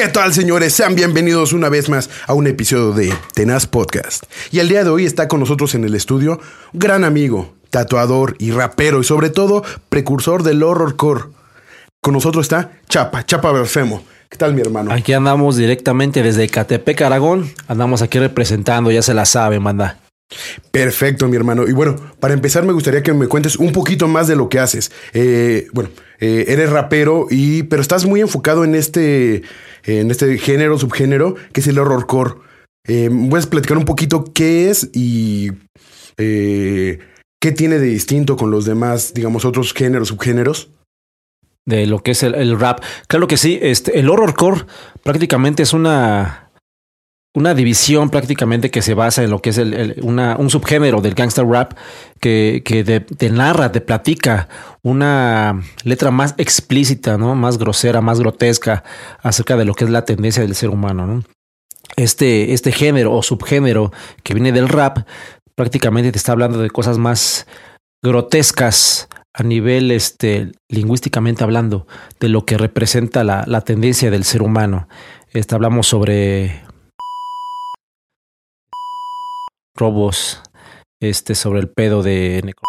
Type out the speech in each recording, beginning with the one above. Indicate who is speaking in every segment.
Speaker 1: ¿Qué tal, señores? Sean bienvenidos una vez más a un episodio de Tenaz Podcast. Y el día de hoy está con nosotros en el estudio un gran amigo, tatuador y rapero y sobre todo precursor del horrorcore. Con nosotros está Chapa, Chapa Berfemo. ¿Qué tal, mi hermano?
Speaker 2: Aquí andamos directamente desde Catepec, Aragón. Andamos aquí representando, ya se la sabe, manda.
Speaker 1: Perfecto, mi hermano. Y bueno, para empezar me gustaría que me cuentes un poquito más de lo que haces. Eh, bueno, eh, eres rapero y pero estás muy enfocado en este en este género subgénero que es el horrorcore. Eh, ¿Puedes platicar un poquito qué es y eh, qué tiene de distinto con los demás, digamos, otros géneros subgéneros?
Speaker 2: De lo que es el, el rap. Claro que sí. Este, el horrorcore prácticamente es una una división prácticamente que se basa en lo que es el, un subgénero del gangster rap que, que te narra, te platica una letra más explícita, ¿no? Más grosera, más grotesca acerca de lo que es la tendencia del ser humano, ¿no? Este, este género o subgénero que viene del rap prácticamente te está hablando de cosas más grotescas a nivel este, lingüísticamente hablando de lo que representa la, la tendencia del ser humano. Este, hablamos sobre robos, este, sobre el pedo de neco-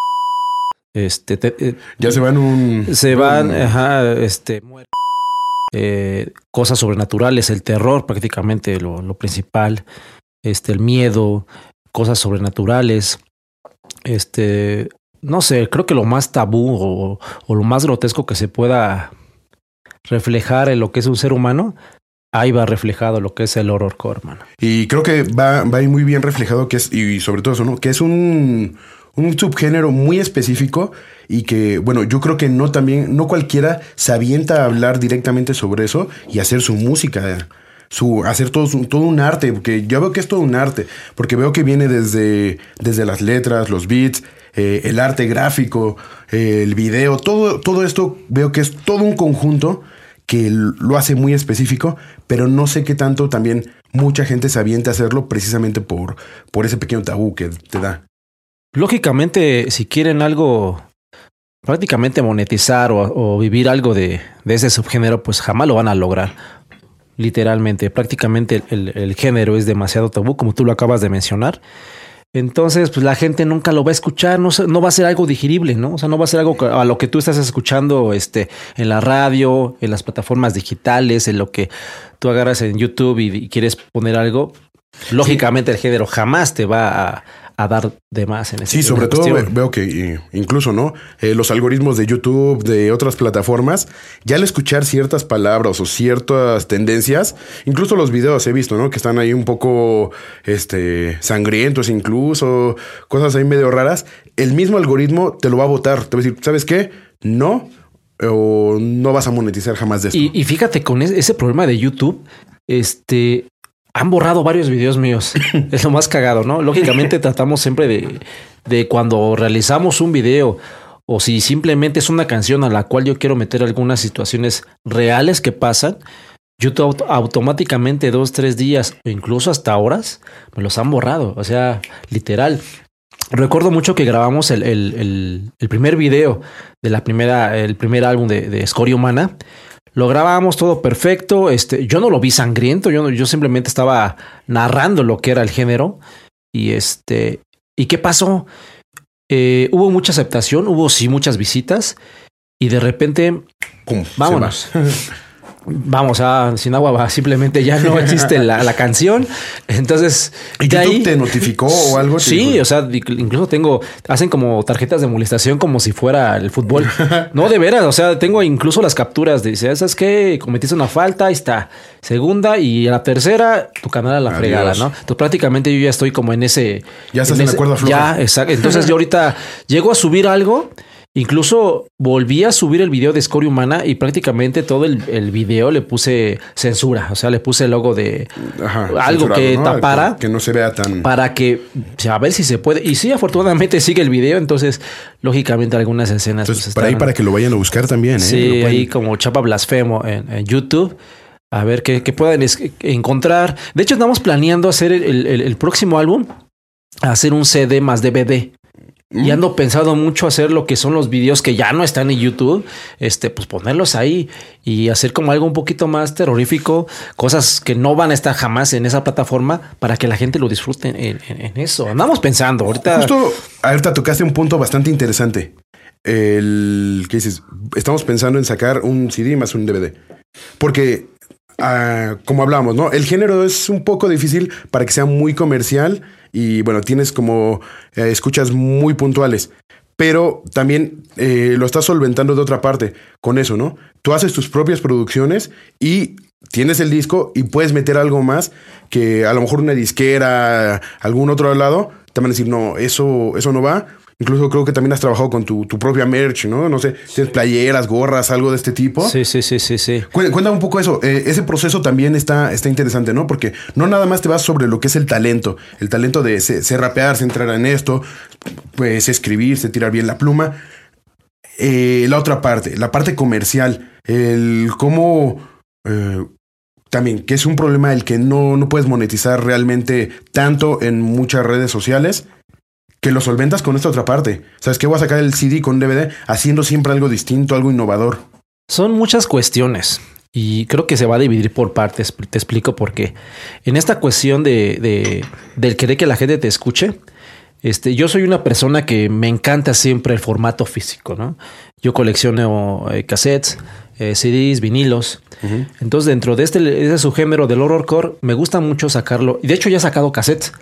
Speaker 2: este, te- eh,
Speaker 1: Ya se van un...
Speaker 2: se van,
Speaker 1: un-
Speaker 2: ajá, este, muer- eh, cosas sobrenaturales, el terror prácticamente lo, lo principal, este, el miedo, cosas sobrenaturales, este, no sé, creo que lo más tabú o, o lo más grotesco que se pueda reflejar en lo que es un ser humano, ahí va reflejado lo que es el horrorcore, mano.
Speaker 1: Y creo que va, va muy bien reflejado que es, y sobre todo eso, ¿no? Que es un, un subgénero muy específico y que, bueno, yo creo que no también, no cualquiera se avienta a hablar directamente sobre eso y hacer su música, su, hacer todo, su- todo un arte, porque yo veo que es todo un arte, porque veo que viene desde, desde las letras, los beats, eh, el arte gráfico, el video, todo, todo esto veo que es todo un conjunto que lo hace muy específico, pero no sé qué tanto también mucha gente se avienta a hacerlo precisamente por, por ese pequeño tabú que te da.
Speaker 2: Lógicamente, si quieren algo prácticamente monetizar o, vivir algo de, de ese subgénero, pues jamás lo van a lograr. Literalmente, prácticamente el- el género es demasiado tabú, como tú lo acabas de mencionar. Entonces, pues la gente nunca lo va a escuchar, no, no va a ser algo digerible, ¿no? O sea, no va a ser algo a lo que tú estás escuchando este, en la radio, en las plataformas digitales, en lo que tú agarras en YouTube y, y quieres poner algo. Lógicamente, el género jamás te va a, a dar de más en ese
Speaker 1: Sí, sobre todo
Speaker 2: cuestión.
Speaker 1: veo que incluso, ¿no? Eh, los algoritmos de YouTube, de otras plataformas, ya al escuchar ciertas palabras o ciertas tendencias, incluso los videos he visto, ¿no? Que están ahí un poco este, sangrientos, incluso cosas ahí medio raras. El mismo algoritmo te lo va a votar. Te va a decir, ¿sabes qué? No. O no vas a monetizar jamás de esto.
Speaker 2: Y, y fíjate, con es- ese problema de YouTube, este han borrado varios videos míos. es lo más cagado, ¿no? Lógicamente tratamos siempre de, de cuando realizamos un video o si simplemente es una canción a la cual yo quiero meter algunas situaciones reales que pasan, YouTube auto- automáticamente dos, tres días o incluso hasta horas me los han borrado. O sea, literal. Recuerdo mucho que grabamos el, el- el- el primer video de la primera, el primer álbum de, de Escoria Humana. Lo grabábamos todo perfecto. Este, yo no lo vi sangriento. Yo, no- yo simplemente estaba narrando lo que era el género. Y este, ¿y qué pasó? Eh, hubo mucha aceptación, hubo sí muchas visitas. Y de repente
Speaker 1: Pum,
Speaker 2: Vámonos.
Speaker 1: va.
Speaker 2: Vamos a sin agua va, simplemente ya no existe la, la canción. Entonces,
Speaker 1: ¿Y
Speaker 2: de
Speaker 1: YouTube
Speaker 2: ahí-
Speaker 1: te notificó o algo?
Speaker 2: Sí, o sea, incluso tengo, hacen como tarjetas de molestación como si fuera el fútbol. No, de veras, o sea, tengo incluso las capturas. Dice, ¿sabes qué? Cometiste una falta, ahí está. Segunda y a la tercera, tu canal a la
Speaker 1: Adiós.
Speaker 2: fregada, ¿no? Entonces prácticamente yo ya estoy como en ese...
Speaker 1: Ya estás en la
Speaker 2: ese-
Speaker 1: cuerda floja.
Speaker 2: Ya, exacto. Entonces yo ahorita llego a subir algo Incluso volví a subir el video de Escoria Humana y prácticamente todo el, el video le puse censura. O sea, le puse el logo de
Speaker 1: Ajá,
Speaker 2: algo que
Speaker 1: ¿no?
Speaker 2: tapara.
Speaker 1: Que, que no se vea tan.
Speaker 2: para que a ver si se puede. Y sí, afortunadamente sigue el video. Entonces, lógicamente, algunas escenas.
Speaker 1: Entonces,
Speaker 2: pues,
Speaker 1: para ahí para que lo vayan a buscar también. ¿eh?
Speaker 2: Sí, ahí como Chapa Blasfemo en, en YouTube. A ver qué, qué puedan encontrar. De hecho, estamos planeando hacer el, el- el próximo álbum, hacer un CD más DVD. Y ando pensando mucho hacer lo que son los videos que ya no están en YouTube, este, pues ponerlos ahí y hacer como algo un poquito más terrorífico, cosas que no van a estar jamás en esa plataforma para que la gente lo disfrute en, en eso. Andamos pensando ahorita.
Speaker 1: Justo ahorita tocaste un punto bastante interesante. El que dices, estamos pensando en sacar un CD más un DVD. Porque, ah, como hablamos, ¿no? El género es un poco difícil para que sea muy comercial y bueno, tienes como eh, escuchas muy puntuales. Pero también eh, lo estás solventando de otra parte con eso, ¿no? Tú haces tus propias producciones y tienes el disco y puedes meter algo más que a lo mejor una disquera, algún otro lado, te van a decir, no, eso, eso no va Incluso creo que también has trabajado con tu, propia merch, ¿no? No sé, tienes playeras, gorras, algo de este tipo.
Speaker 2: Sí, sí, sí, sí, sí.
Speaker 1: Cuéntame un poco eso. Eh, ese proceso también está, está interesante, ¿no? Porque no nada más te vas sobre lo que es el talento. El talento de ser rapear, entrar en esto, pues escribir, tirar bien la pluma. Eh, la otra parte, la parte comercial. El cómo... Eh, también, que es un problema el que no, no puedes monetizar realmente tanto en muchas redes sociales que lo solventas con esta otra parte. ¿Sabes qué? Voy a sacar el CD con DVD haciendo siempre algo distinto, algo innovador.
Speaker 2: Son muchas cuestiones y creo que se va a dividir por partes. Te explico por qué. En esta cuestión de, de del querer que la gente te escuche, este, yo soy una persona que me encanta siempre el formato físico, ¿no? Yo colecciono eh, cassettes, eh, CDs, vinilos. Entonces, dentro de este, de su género del horrorcore, me gusta mucho sacarlo. Y de hecho, ya he sacado cassettes.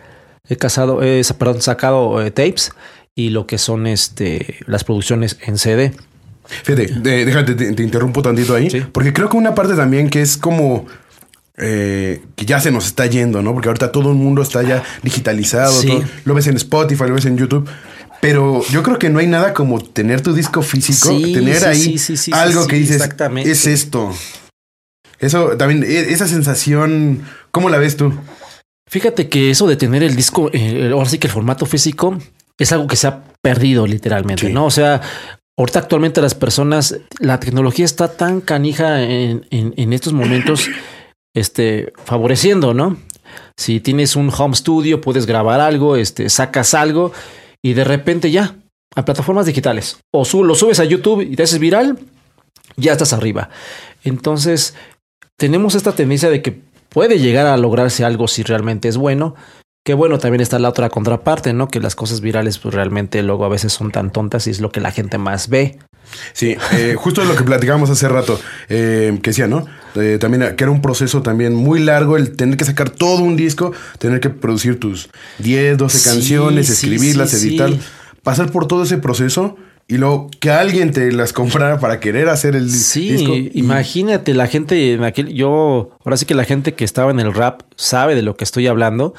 Speaker 2: He, casado, he perdón, sacado eh, tapes y lo que son este, las producciones en CD.
Speaker 1: Fíjate, déjate, te, interrumpo tantito ahí, porque creo que una parte también que es como eh, que ya se nos está yendo, ¿no? Porque ahorita todo el mundo está ya digitalizado, lo ves en Spotify, lo ves en YouTube. Pero yo creo que no hay nada como tener tu disco físico, tener ahí algo que dices, es esto. Eso también, e, esa sensación, ¿cómo la ves tú?
Speaker 2: Fíjate que eso de tener el disco, eh, ahora sí que el formato físico, es algo que se ha perdido literalmente, ¿no? O sea, ahorita actualmente las personas, la tecnología está tan canija en, en, estos momentos, este, favoreciendo, ¿no? Si tienes un home studio, puedes grabar algo, este, sacas algo y de repente ya, a plataformas digitales, o lo subes a YouTube y te haces viral, ya estás arriba. Entonces, tenemos esta tendencia de que puede llegar a lograrse algo si realmente es bueno. Que bueno, también está la otra contraparte, ¿no? Que las cosas virales, pues realmente luego a veces son tan tontas y es lo que la gente más ve.
Speaker 1: Sí, eh, justo lo que platicábamos hace rato, eh, que decía, ¿no? Eh, también que era un proceso también muy largo el tener que sacar todo un disco, tener que producir tus 10, 12 canciones, escribirlas, editar, pasar por todo ese proceso y luego que alguien te las comprara para querer hacer el
Speaker 2: sí,
Speaker 1: disco.
Speaker 2: imagínate, la gente en aquel, yo, ahora sí que la gente que estaba en el rap sabe de lo que estoy hablando,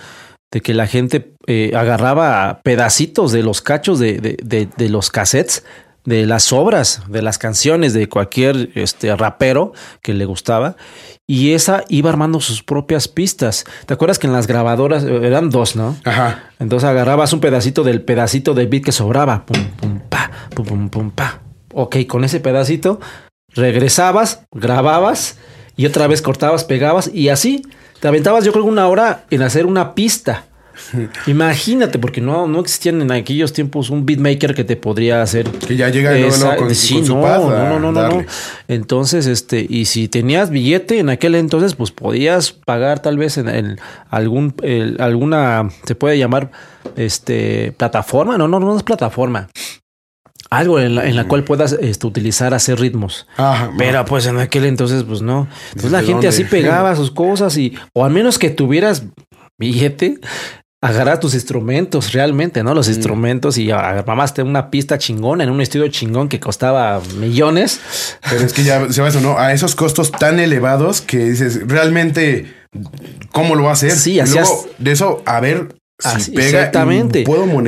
Speaker 2: de que la gente eh, agarraba pedacitos de los cachos de, de, de, los cassettes, de las obras, de las canciones de cualquier este, rapero que le gustaba, y esa iba armando sus propias pistas. ¿Te acuerdas que en las grabadoras eh, eran dos, no?
Speaker 1: Ajá.
Speaker 2: Entonces agarrabas un pedacito del pedacito de beat que sobraba, pum, pum, pum, pum, pum, pa. Ok, con ese pedacito regresabas, grababas y otra vez cortabas, pegabas y así te aventabas yo creo una hora en hacer una pista. Imagínate, porque no, no existían en aquellos tiempos un beatmaker que te podría hacer.
Speaker 1: Que ya llega no, con, sí, no,
Speaker 2: no, no, no, no, Entonces, este, y si tenías billete en aquel entonces, pues podías pagar tal vez en, algún, alguna, se puede llamar, este, plataforma. No, no, no es plataforma algo en la, en la cual puedas este, utilizar hacer ritmos. Pero pues en aquel entonces, pues no. Entonces la gente así pegaba sus cosas y, o al menos que tuvieras billete, agarrar tus instrumentos realmente, ¿no? Los instrumentos y armaste una pista chingona en un estudio chingón que costaba millones.
Speaker 1: Pero es que ya se va eso, ¿no? A esos costos tan elevados que dices, realmente, ¿cómo lo va a hacer?
Speaker 2: Sí, así
Speaker 1: De eso, a ver
Speaker 2: exactamente.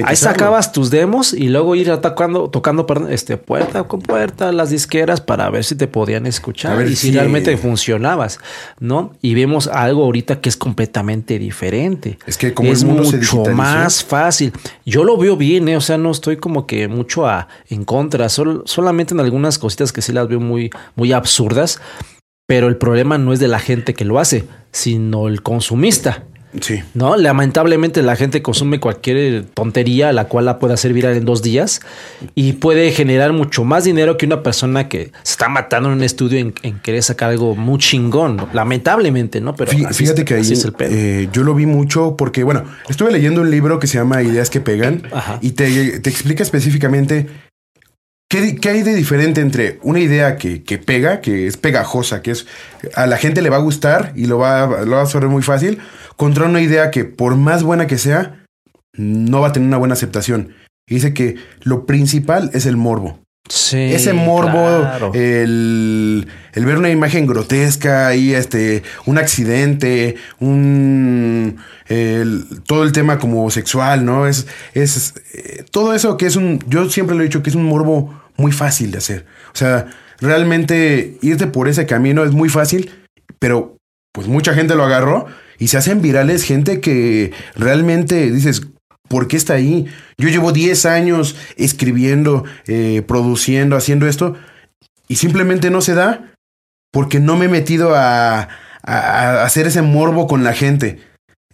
Speaker 2: Ahí sacabas tus demos y luego ir atacando, tocando este, puerta con puerta las disqueras para ver si te podían escuchar y si, realmente funcionabas, ¿no? Y vemos algo ahorita que es completamente diferente.
Speaker 1: Es que como
Speaker 2: es mucho más fácil. Yo lo veo bien, ¿eh? o sea, no estoy como que mucho a, en contra, solamente en algunas cositas que sí las veo muy, muy absurdas, pero el problema no es de la gente que lo hace, sino el consumista
Speaker 1: Sí.
Speaker 2: ¿No? Lamentablemente la gente consume cualquier tontería la cual la puede hacer viral en dos días y puede generar mucho más dinero que una persona que se está matando en un estudio en, en querer sacar algo muy chingón. Lamentablemente, ¿no? Pero así
Speaker 1: Fíjate que ahí
Speaker 2: es el pedo.
Speaker 1: eh, yo lo vi mucho porque, bueno, estuve leyendo un libro que se llama Ideas que pegan
Speaker 2: Ajá.
Speaker 1: y te, te explica específicamente qué, hay de diferente entre una idea que, que pega, que es pegajosa, que es a la gente le va a gustar y lo va, a- lo va a absorber muy fácil, contra una idea que por más buena que sea, no va a tener una buena aceptación. Y dice que lo principal es el morbo.
Speaker 2: Sí,
Speaker 1: Ese morbo,
Speaker 2: claro.
Speaker 1: el, el ver una imagen grotesca ahí, este, un accidente, un el- todo el tema como sexual, ¿no? Es, es eh, todo eso que es un, yo siempre lo he dicho que es un morbo muy fácil de hacer. O sea, realmente irte por ese camino es muy fácil, pero pues mucha gente lo agarró y se hacen virales gente que realmente dices, ¿por qué está ahí? Yo llevo 10 años escribiendo, eh, produciendo, haciendo esto y simplemente no se da porque no me he metido a, a- a hacer ese morbo con la gente.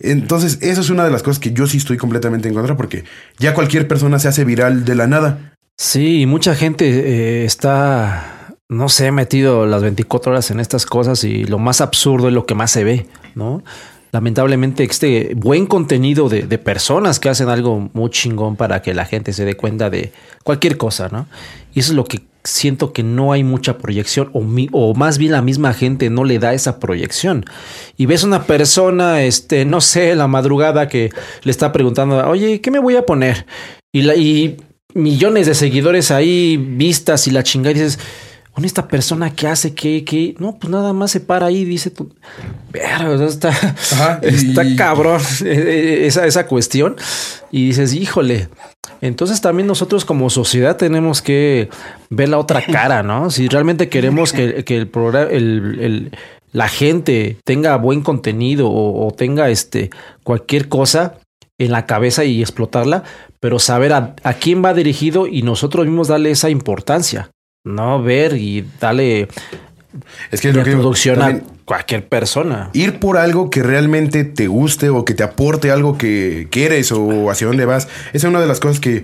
Speaker 1: Entonces, eso es una de las cosas que yo sí estoy completamente en contra porque ya cualquier persona se hace viral de la nada.
Speaker 2: Sí, mucha gente eh, está, no sé, metido las 24 horas en estas cosas y lo más absurdo es lo que más se ve, ¿no? Lamentablemente este buen contenido de, personas que hacen algo muy chingón para que la gente se dé cuenta de cualquier cosa, ¿no? Y eso es lo que siento que no hay mucha proyección o, o más bien la misma gente no le da esa proyección. Y ves una persona, este, no sé, la madrugada que le está preguntando, oye, ¿qué me voy a poner? Y, la, y millones de seguidores ahí, vistas y la chingada, y dices, "Bueno, esta persona qué hace? ¿Qué, qué? No, pues nada más se para ahí y dice, tú, verga, está,
Speaker 1: Ajá,
Speaker 2: está
Speaker 1: y-
Speaker 2: cabrón eh, esa, esa cuestión. Y dices, híjole. Entonces también nosotros como sociedad tenemos que ver la otra cara, ¿no? Si realmente queremos que, que el programa, el, el- la gente tenga buen contenido o, o tenga este cualquier cosa en la cabeza y explotarla, pero saber a, a quién va dirigido y nosotros mismos darle esa importancia, no ver y darle
Speaker 1: Es que es lo que digo,
Speaker 2: a cualquier persona.
Speaker 1: ir por algo que realmente te guste o que te aporte algo que quieres o hacia dónde vas. Esa es una de las cosas que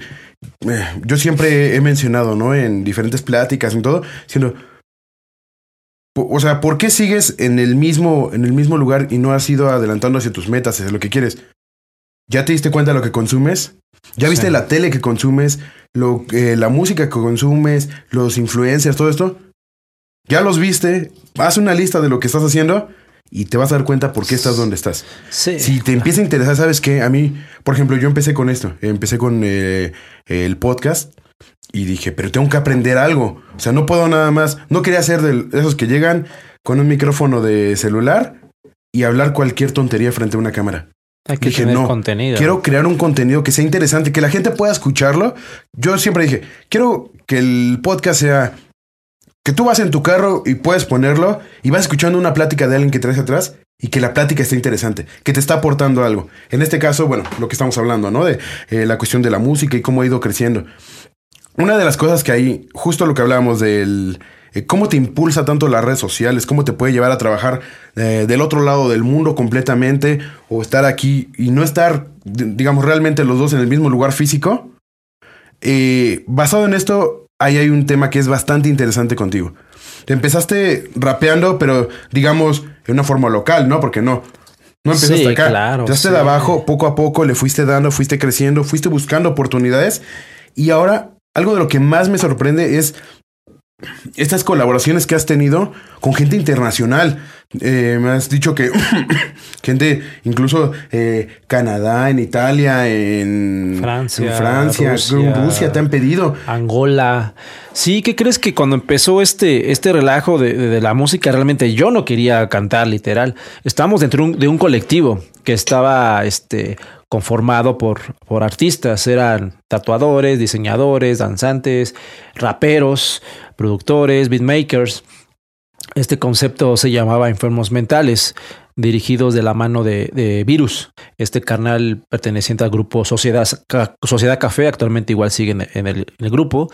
Speaker 1: eh, yo siempre he mencionado, ¿no? En diferentes pláticas y todo, diciendo, po- o sea, ¿por qué sigues en el mismo, en el mismo lugar y no has ido adelantando hacia tus metas, hacia lo que quieres? ¿Ya te diste cuenta de lo que consumes? ¿Ya viste
Speaker 2: Sí.
Speaker 1: la tele que consumes? Lo, eh, la música que consumes, los influencers, todo esto. Ya los viste, haz una lista de lo que estás haciendo y te vas a dar cuenta por qué estás donde estás.
Speaker 2: Sí.
Speaker 1: Si te empieza a interesar, ¿sabes qué? A mí, por ejemplo, yo empecé con esto. Empecé con eh, el podcast y dije, pero tengo que aprender algo. O sea, no puedo nada más. No quería ser de esos que llegan con un micrófono de celular y hablar cualquier tontería frente a una cámara.
Speaker 2: Hay que
Speaker 1: Dije,
Speaker 2: tener
Speaker 1: no,
Speaker 2: contenido.
Speaker 1: Quiero crear un contenido que sea interesante, que la gente pueda escucharlo. Yo siempre dije, quiero que el podcast sea que tú vas en tu carro y puedes ponerlo y vas escuchando una plática de alguien que traes atrás y que la plática esté interesante, que te está aportando algo. En este caso, bueno, lo que estamos hablando, ¿no? De eh, la cuestión de la música y cómo ha ido creciendo. Una de las cosas que hay, justo lo que hablábamos del cómo te impulsa tanto las redes sociales, cómo te puede llevar a trabajar eh, del otro lado del mundo completamente o estar aquí y no estar, digamos, realmente los dos en el mismo lugar físico. Eh, basado en esto, ahí hay un tema que es bastante interesante contigo. Empezaste rapeando, pero digamos en una forma local, ¿no? Porque no, no empezaste
Speaker 2: Sí,
Speaker 1: acá.
Speaker 2: claro,
Speaker 1: Empezaste
Speaker 2: sí.
Speaker 1: de abajo, poco a poco, le fuiste dando, fuiste creciendo, fuiste buscando oportunidades. Y ahora, algo de lo que más me sorprende es estas colaboraciones que has tenido con gente internacional. Eh, me has dicho que gente, incluso eh, Canadá, en Italia, en
Speaker 2: Francia,
Speaker 1: en Francia,
Speaker 2: Rusia.
Speaker 1: te han pedido.
Speaker 2: Angola. Sí, ¿qué crees que cuando empezó este, este relajo de, de- de la música, realmente yo no quería cantar literal. Estábamos dentro de un, de un colectivo que estaba este, conformado por, por artistas. Eran tatuadores, diseñadores, danzantes, raperos, productores, beatmakers. Este concepto se llamaba Enfermos Mentales, dirigidos de la mano de, Virus, este carnal perteneciente al grupo Sociedad, Sociedad Café, actualmente igual sigue en, el, grupo.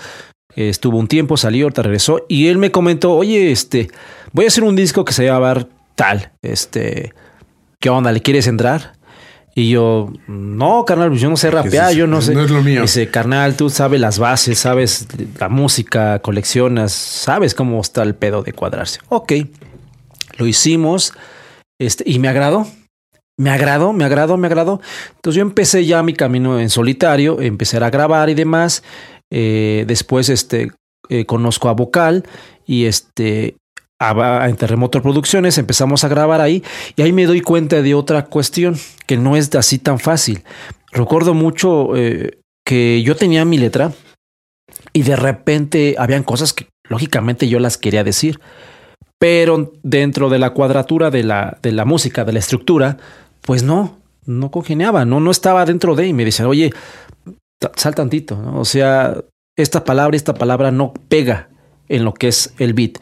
Speaker 2: Estuvo un tiempo, salió, ahorita regresó y él me comentó, oye, este, voy a hacer un disco que se va a llamar tal, este, ¿qué onda? ¿Le quieres entrar? Y yo, no, carnal, pues yo no sé rapear, yo no sé.
Speaker 1: No es lo mío.
Speaker 2: Dice, carnal, tú sabes las bases, sabes la música, coleccionas, sabes cómo está el pedo de cuadrarse. Ok, lo hicimos este, y me agradó. Me agradó, me agradó, me agradó. Entonces yo empecé ya mi camino en solitario, empecé a grabar y demás. Eh, después este, eh, conozco a Vocal y este, en Terremoto Producciones, empezamos a grabar ahí y ahí me doy cuenta de otra cuestión que no es así tan fácil. Recuerdo mucho eh, que yo tenía mi letra y de repente habían cosas que lógicamente yo las quería decir, pero dentro de la cuadratura de la, de la música, de la estructura, pues no, no congeniaba, no, no estaba dentro de y me decían, oye, sal tantito, o sea, esta palabra, esta palabra no pega en lo que es el beat.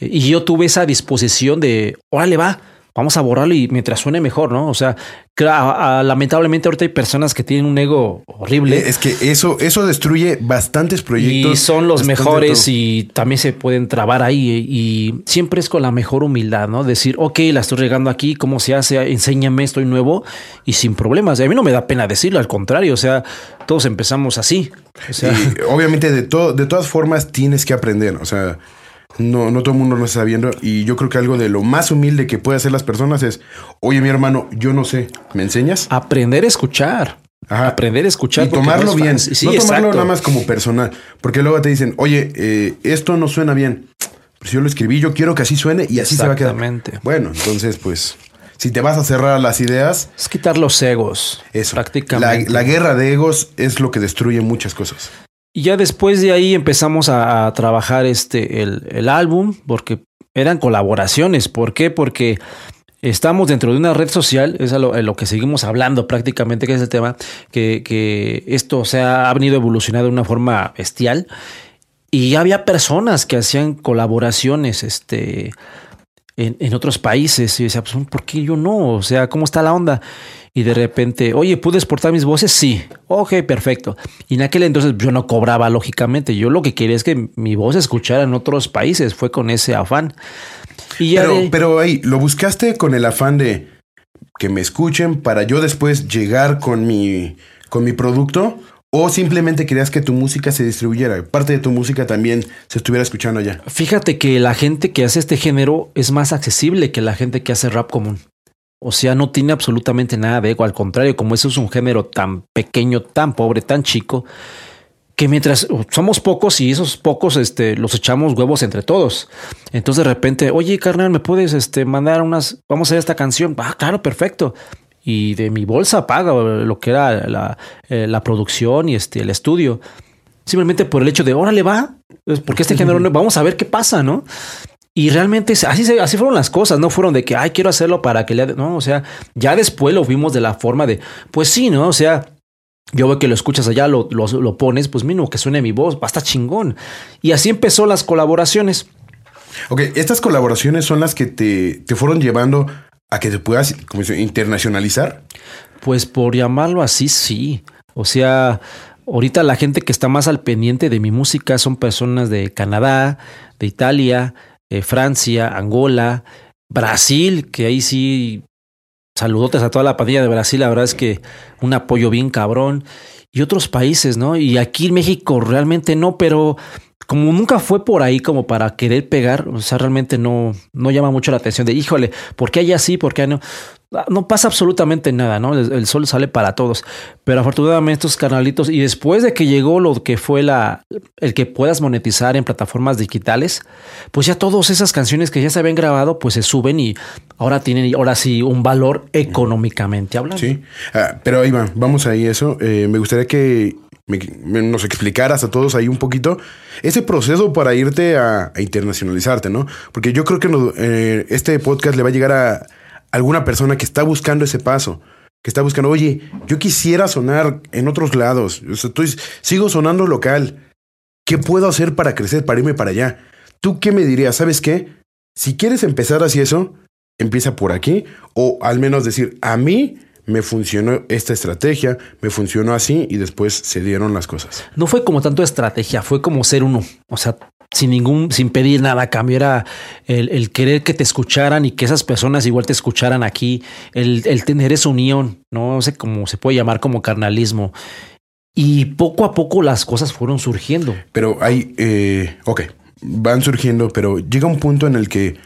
Speaker 2: Y yo tuve esa disposición de, órale, va, vamos a borrarlo y mientras suene mejor, ¿no? O sea, lamentablemente ahorita hay personas que tienen un ego horrible.
Speaker 1: Es que eso, eso destruye bastantes proyectos.
Speaker 2: Y son los mejores y también se pueden trabar ahí. Y siempre es con la mejor humildad, ¿no? Decir, ok, la estoy regando aquí, ¿cómo se hace? Enséñame, estoy nuevo y sin problemas. A mí no me da pena decirlo, al contrario, o sea, todos empezamos así. O sea,
Speaker 1: obviamente de, todo, de todas formas tienes que aprender, o sea... No, no todo el mundo lo está viendo. Y yo creo que algo de lo más humilde que puede hacer las personas es, oye, mi hermano, yo no sé, ¿me enseñas?
Speaker 2: Aprender a escuchar. Aprender a escuchar.
Speaker 1: Y tomarlo bien. no tomarlo nada más como personal. Porque luego te dicen, oye, eh, esto no suena bien. Pues yo lo escribí, yo quiero que así suene y así se va a quedar. Bueno, entonces, pues, si te vas a cerrar las ideas.
Speaker 2: Es quitar los egos.
Speaker 1: Eso. Prácticamente. La, la guerra de egos es lo que destruye muchas cosas.
Speaker 2: Y ya después de ahí empezamos a, trabajar este, el, el, álbum, porque eran colaboraciones. ¿Por qué? Porque estamos dentro de una red social, es a lo, que seguimos hablando prácticamente, que es el tema, que, que esto se ha venido evolucionando de una forma bestial. Y había personas que hacían colaboraciones, este, en, en, otros países. Y decía, pues, ¿por qué yo no? O sea, ¿cómo está la onda? Y de repente, oye, ¿pude exportar mis voces? Sí. Ok, perfecto. Y en aquel entonces yo no cobraba, lógicamente. Yo lo que quería es que mi voz se escuchara en otros países. Fue con ese afán.
Speaker 1: Y pero, pero ahí, ¿lo buscaste con el afán de que me escuchen para yo después llegar con mi, con mi producto? ¿O simplemente querías que tu música se distribuyera? Parte de tu música también se estuviera escuchando allá.
Speaker 2: Fíjate que la gente que hace este género es más accesible que la gente que hace rap común. O sea, no tiene absolutamente nada de ego. Al contrario, como eso es un género tan pequeño, tan pobre, tan chico, que mientras somos pocos y esos pocos este, los echamos huevos entre todos. Entonces de repente, oye, carnal, ¿me puedes este, mandar unas, vamos a hacer esta canción? Ah, claro, perfecto. Y de mi bolsa paga lo que era la, eh, la producción y este, el estudio. Simplemente por el hecho de, órale, va, porque este género, vamos a ver qué pasa, ¿no? Y realmente así, así fueron las cosas, no fueron de que, ay, quiero hacerlo para que le... No, o sea, ya después lo vimos de la forma de, pues sí, ¿no? O sea, yo veo que lo escuchas allá, lo, lo, pones, pues mínimo que suene mi voz, basta chingón. Y así empezó las colaboraciones.
Speaker 1: Ok, estas colaboraciones son las que te, te fueron llevando a que te puedas como internacionalizar.
Speaker 2: Pues por llamarlo así, sí. O sea, ahorita la gente que está más al pendiente de mi música son personas de Canadá, de Italia, eh, Francia, Angola, Brasil, que ahí sí, saludotes a toda la pandilla de Brasil, la verdad es que un apoyo bien cabrón, y otros países, ¿no? Y aquí en México realmente no, pero como nunca fue por ahí como para querer pegar, o sea, realmente no, no llama mucho la atención de, híjole, ¿por qué hay así? ¿Por qué no? Ah, no pasa absolutamente nada, ¿no? El, sol sale para todos. Pero afortunadamente estos canalitos, y después de que llegó lo que fue la, el que puedas monetizar en plataformas digitales, pues ya todas esas canciones que ya se habían grabado, pues se suben y ahora tienen, ahora sí, un valor económicamente hablando.
Speaker 1: Sí, ah, pero Iván, vamos ahí eso. Eh, me gustaría que nos explicaras a todos ahí un poquito ese proceso para irte a, internacionalizarte, ¿no? Porque yo creo que eh, este podcast le va a llegar a alguna persona que está buscando ese paso, que está buscando, oye, yo quisiera sonar en otros lados, estoy, sigo sonando local, ¿qué puedo hacer para crecer, para irme para allá? ¿Tú qué me dirías? ¿Sabes qué? Si quieres empezar así eso, empieza por aquí, o al menos decir, a mí me funcionó esta estrategia, me funcionó así y después se dieron las cosas.
Speaker 2: No fue como tanto estrategia, fue como ser uno. O sea, sin ningún, sin pedir nada a cambio, era el, querer que te escucharan y que esas personas igual te escucharan aquí, el, el tener esa unión, no sé cómo se puede llamar como carnalismo. Y poco a poco las cosas fueron surgiendo.
Speaker 1: Pero hay, eh, ok, van surgiendo, pero llega un punto en el que,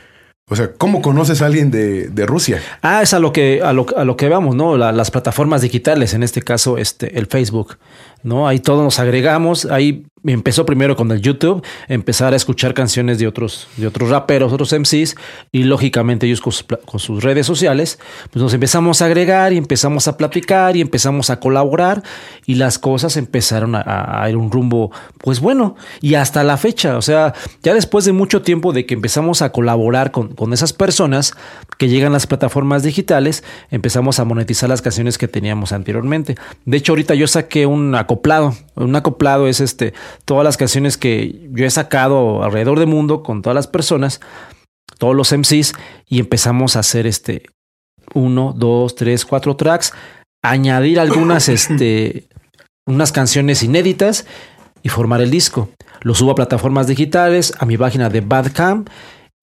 Speaker 1: o sea, ¿cómo conoces a alguien de, de Rusia?
Speaker 2: Ah, es a lo que, a lo, a lo que vamos, ¿no? las plataformas digitales, en este caso, este, el Facebook, ¿no? Ahí todos nos agregamos, ahí empezó primero con el YouTube, empezar a escuchar canciones de otros, de otros raperos, otros MCs, y lógicamente ellos con sus, redes sociales, pues nos empezamos a agregar y empezamos a platicar y empezamos a colaborar y las cosas empezaron a, ir un rumbo, pues bueno, y hasta la fecha, o sea, ya después de mucho tiempo de que empezamos a colaborar con, con esas personas que llegan a las plataformas digitales, empezamos a monetizar las canciones que teníamos anteriormente. De hecho, ahorita yo saqué un acoplado, un acoplado es este, todas las canciones que yo he sacado alrededor del mundo con todas las personas, todos los MCs, y empezamos a hacer este uno, dos, tres, cuatro tracks, añadir algunas, este, unas canciones inéditas y formar el disco. Lo subo a plataformas digitales, a mi página de Badcam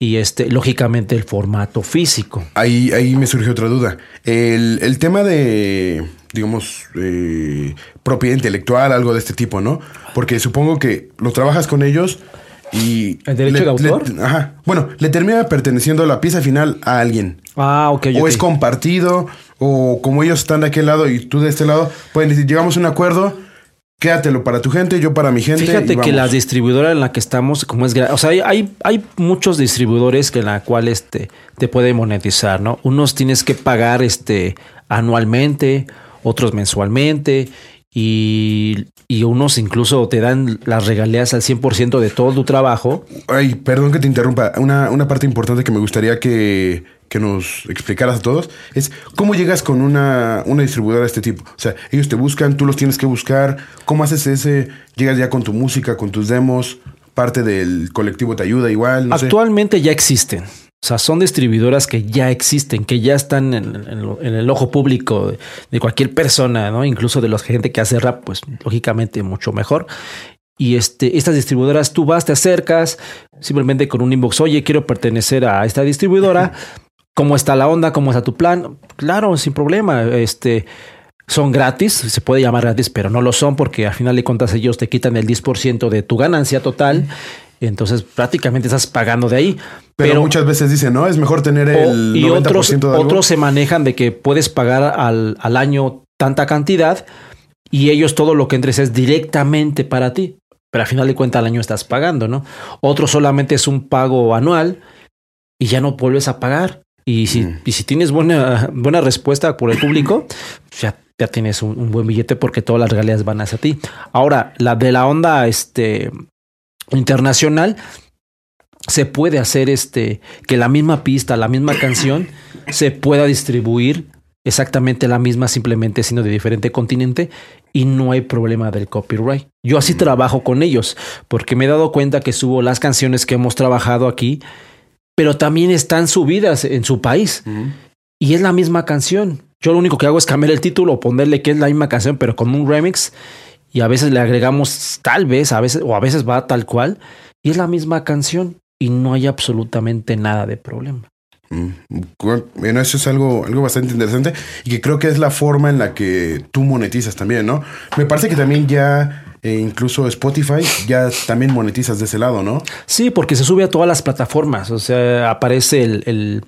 Speaker 2: y este, lógicamente el formato físico.
Speaker 1: Ahí, ahí me surgió otra duda. El, el tema de digamos, eh, propiedad intelectual, algo de este tipo, ¿no? Porque supongo que lo trabajas con ellos y...
Speaker 2: ¿El derecho de autor?
Speaker 1: ajá. Bueno, le termina perteneciendo la pieza final a alguien.
Speaker 2: Ah, ok.
Speaker 1: O es compartido, o como ellos están de aquel lado y tú de este lado, pueden decir, llegamos a un acuerdo, quédatelo para tu gente, yo para mi gente.
Speaker 2: Fíjate que la distribuidora en la que estamos, como es, o sea, hay, hay muchos distribuidores que en la cual este, te puede monetizar, ¿no? Unos tienes que pagar este anualmente, otros mensualmente y, unos incluso te dan las regalías al 100% de todo tu trabajo.
Speaker 1: Ay, perdón que te interrumpa. Una, una parte importante que me gustaría que, que, nos explicaras a todos es cómo llegas con una, una distribuidora de este tipo. O sea, ellos te buscan, tú los tienes que buscar. ¿Cómo haces ese? ¿Llegas ya con tu música, con tus demos? ¿Parte del colectivo te ayuda igual?
Speaker 2: Actualmente ya existen. O sea, son distribuidoras que ya existen, que ya están en, el ojo público de, cualquier persona, ¿no? Incluso de la gente que hace rap, pues lógicamente mucho mejor. Y este, estas distribuidoras, tú vas, te acercas, simplemente con un inbox, oye, quiero pertenecer a esta distribuidora. ¿Cómo está la onda? ¿Cómo está tu plan? Claro, sin problema. Este, son gratis, se puede llamar gratis, pero no lo son porque al final de cuentas ellos te quitan el 10% de tu ganancia total. Entonces prácticamente estás pagando de ahí.
Speaker 1: Pero, muchas veces dicen, no, es mejor tener el y 90%
Speaker 2: otros,
Speaker 1: de algo.
Speaker 2: otros se manejan de que puedes pagar al, al año tanta cantidad y ellos todo lo que entres es directamente para ti. Pero al final de cuentas al año estás pagando, ¿no? Otro solamente es un pago anual y ya no vuelves a pagar. Y si, mm. y si tienes buena, buena respuesta por el público, ya, ya tienes un, un, buen billete porque todas las regalías van hacia ti. Ahora, la de la onda este, internacional, se puede hacer este que la misma pista, la misma canción se pueda distribuir exactamente la misma, simplemente siendo de diferente continente y no hay problema del copyright. Yo así trabajo con ellos porque me he dado cuenta que subo las canciones que hemos trabajado aquí, pero también están subidas en su país y es la misma canción. Yo lo único que hago es cambiar el título o ponerle que es la misma canción, pero con un remix y a veces le agregamos tal vez, a veces o a veces va tal cual y es la misma canción y no hay absolutamente nada de problema.
Speaker 1: Mm, bueno, eso es algo, algo bastante interesante y que creo que es la forma en la que tú monetizas también, ¿no? Me parece que también ya eh, incluso Spotify ya también monetizas de ese lado, ¿no?
Speaker 2: Sí, porque se sube a todas las plataformas, o sea, aparece el, el